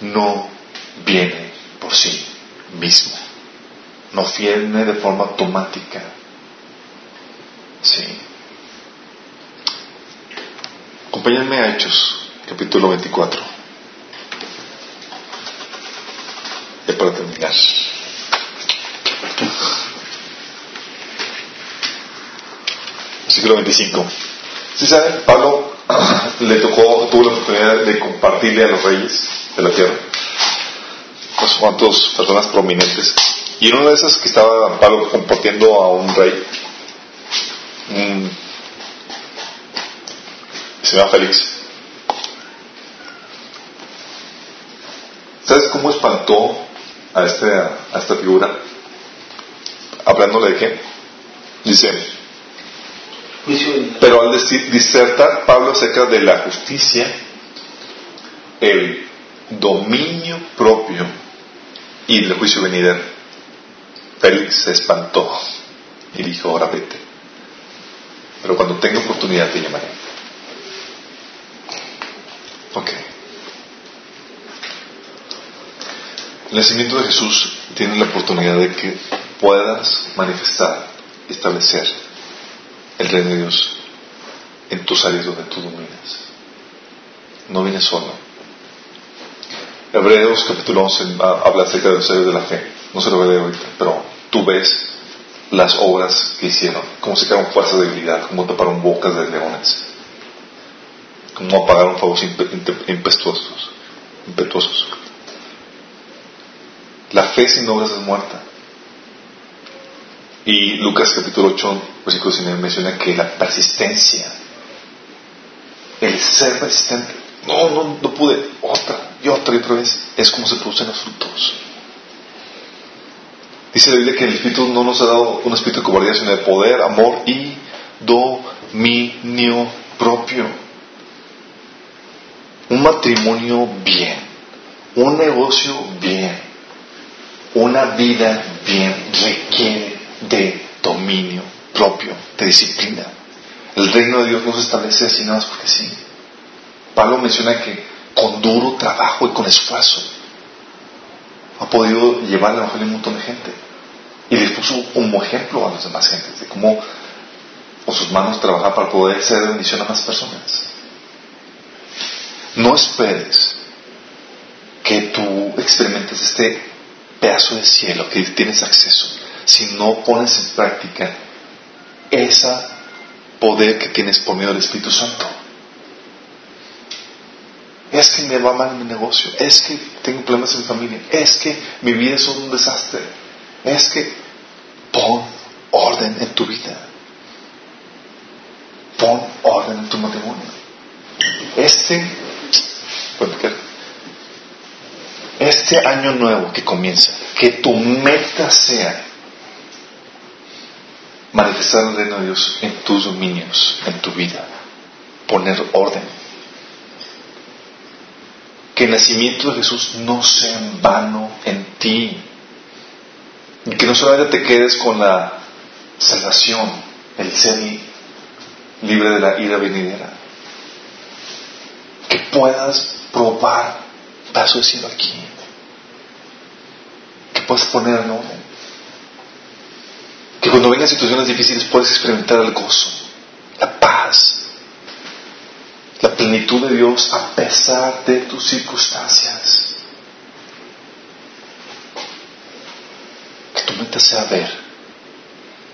No viene por sí mismo. No viene de forma automática. Sí. Acompáñenme a Hechos, capítulo 24. Ya para terminar. Versículo 25. Si saben, Pablo le tocó, tuvo la oportunidad de compartirle a los reyes de la tierra, unos cuantos personas prominentes. Y en una de esas que estaba Pablo compartiendo a un rey, se llama Félix. ¿Sabes cómo espantó a, este, a esta figura? Hablándole de qué? Dice, pero al decir, disertar Pablo acerca de la justicia, el dominio propio y el juicio venidero, Félix se espantó y dijo, ahora vete. Pero cuando tenga oportunidad te llamaré. Ok. El nacimiento de Jesús tiene la oportunidad de que puedas manifestar, establecer el reino de Dios en tus áreas donde tú dominas. No vienes solo. Hebreos capítulo 11 habla acerca de los héroes de la fe. No se lo ve ahorita, pero tú ves las obras que hicieron, cómo se crearon fuerzas de debilidad, cómo taparon bocas de leones, cómo apagaron fuegos impetuosos, impetuosos. La fe sin obras es muerta. Y Lucas capítulo 8, versículo 19 menciona que la persistencia, el ser persistente, no, no, no pude, otra y otra y otra vez, es como se producen los frutos. Dice la Biblia que el Espíritu no nos ha dado un espíritu de cobardía, sino de poder, amor y dominio propio. Un matrimonio bien, un negocio bien, una vida bien requiere de dominio propio, de disciplina. El reino de Dios no se establece así nada más porque sí. Pablo menciona que con duro trabajo y con esfuerzo ha podido llevar el evangelio a un montón de gente. Y les puso como ejemplo a las demás gentes de cómo con sus manos trabajar para poder ser bendición a más personas. No esperes que tú experimentes este pedazo de cielo que tienes acceso si no pones en práctica ese poder que tienes por medio del Espíritu Santo. Es que me va mal en mi negocio, es que tengo problemas en mi familia, es que mi vida es un desastre, es que pon orden en tu vida, pon orden en tu matrimonio. Este, este año nuevo que comienza, que tu meta sea manifestar el reino de Dios en tus dominios, en tu vida, poner orden. Que el nacimiento de Jesús no sea en vano en ti. Y que no solamente te quedes con la salvación, el ser libre de la ira venidera. Que puedas probar de cielo aquí. Que puedas poner en orden que cuando vengan situaciones difíciles puedes experimentar el gozo, la paz, la plenitud de Dios a pesar de tus circunstancias. Que tu mente sea ver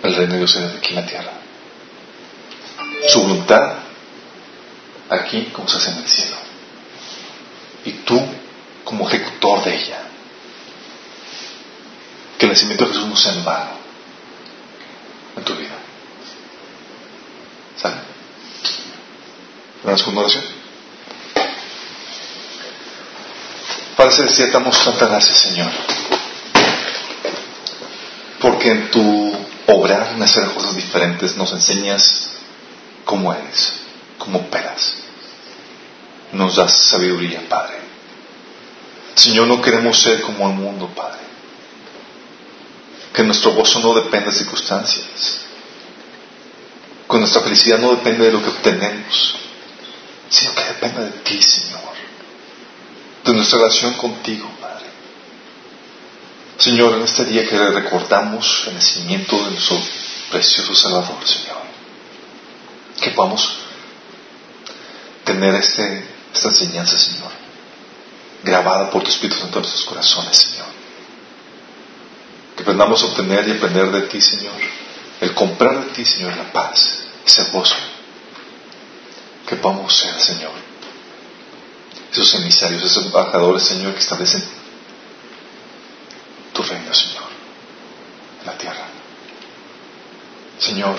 el reino de Dios aquí en la tierra. Su voluntad aquí como se hace en el cielo. Y tú como ejecutor de ella. Que el nacimiento de Jesús no sea en vano en tu vida. ¿Sale? ¿Vamos con oración? Padre Celestial, damos tanta gracias, Señor. Porque en tu obrar, en hacer cosas diferentes, nos enseñas cómo eres, cómo operas. Nos das sabiduría, Padre. Señor, no queremos ser como el mundo, Padre. Que nuestro gozo no depende de circunstancias, que nuestra felicidad no depende de lo que obtenemos, sino que depende de ti, Señor, de nuestra relación contigo, Padre. Señor, en este día que recordamos el nacimiento de nuestro precioso Salvador, Señor, que podamos tener este, esta enseñanza, Señor, grabada por tu Espíritu Santo en nuestros corazones, Señor que aprendamos a obtener y aprender de ti, Señor. El comprar de ti, Señor, la paz, ese gozo. Que podamos ser, Señor. Esos emisarios, esos embajadores, Señor, que establecen tu reino, Señor, en la tierra. Señor,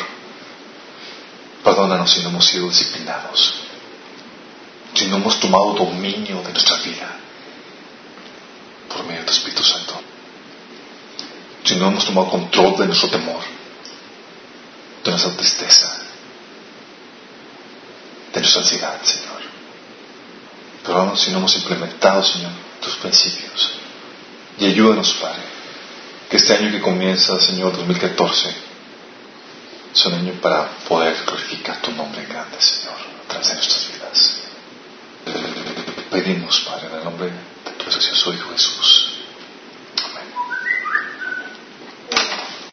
perdónanos si no hemos sido disciplinados, si no hemos tomado dominio de nuestra vida por medio de tu Espíritu Santo si no hemos tomado control de nuestro temor, de nuestra tristeza, de nuestra ansiedad, Señor. Pero si no hemos implementado, Señor, tus principios. Y ayúdanos, Padre, que este año que comienza, Señor, 2014, es un año para poder glorificar tu nombre grande, Señor, a través de nuestras vidas. Pedimos, Padre, en el nombre tu precioso Hijo Jesús.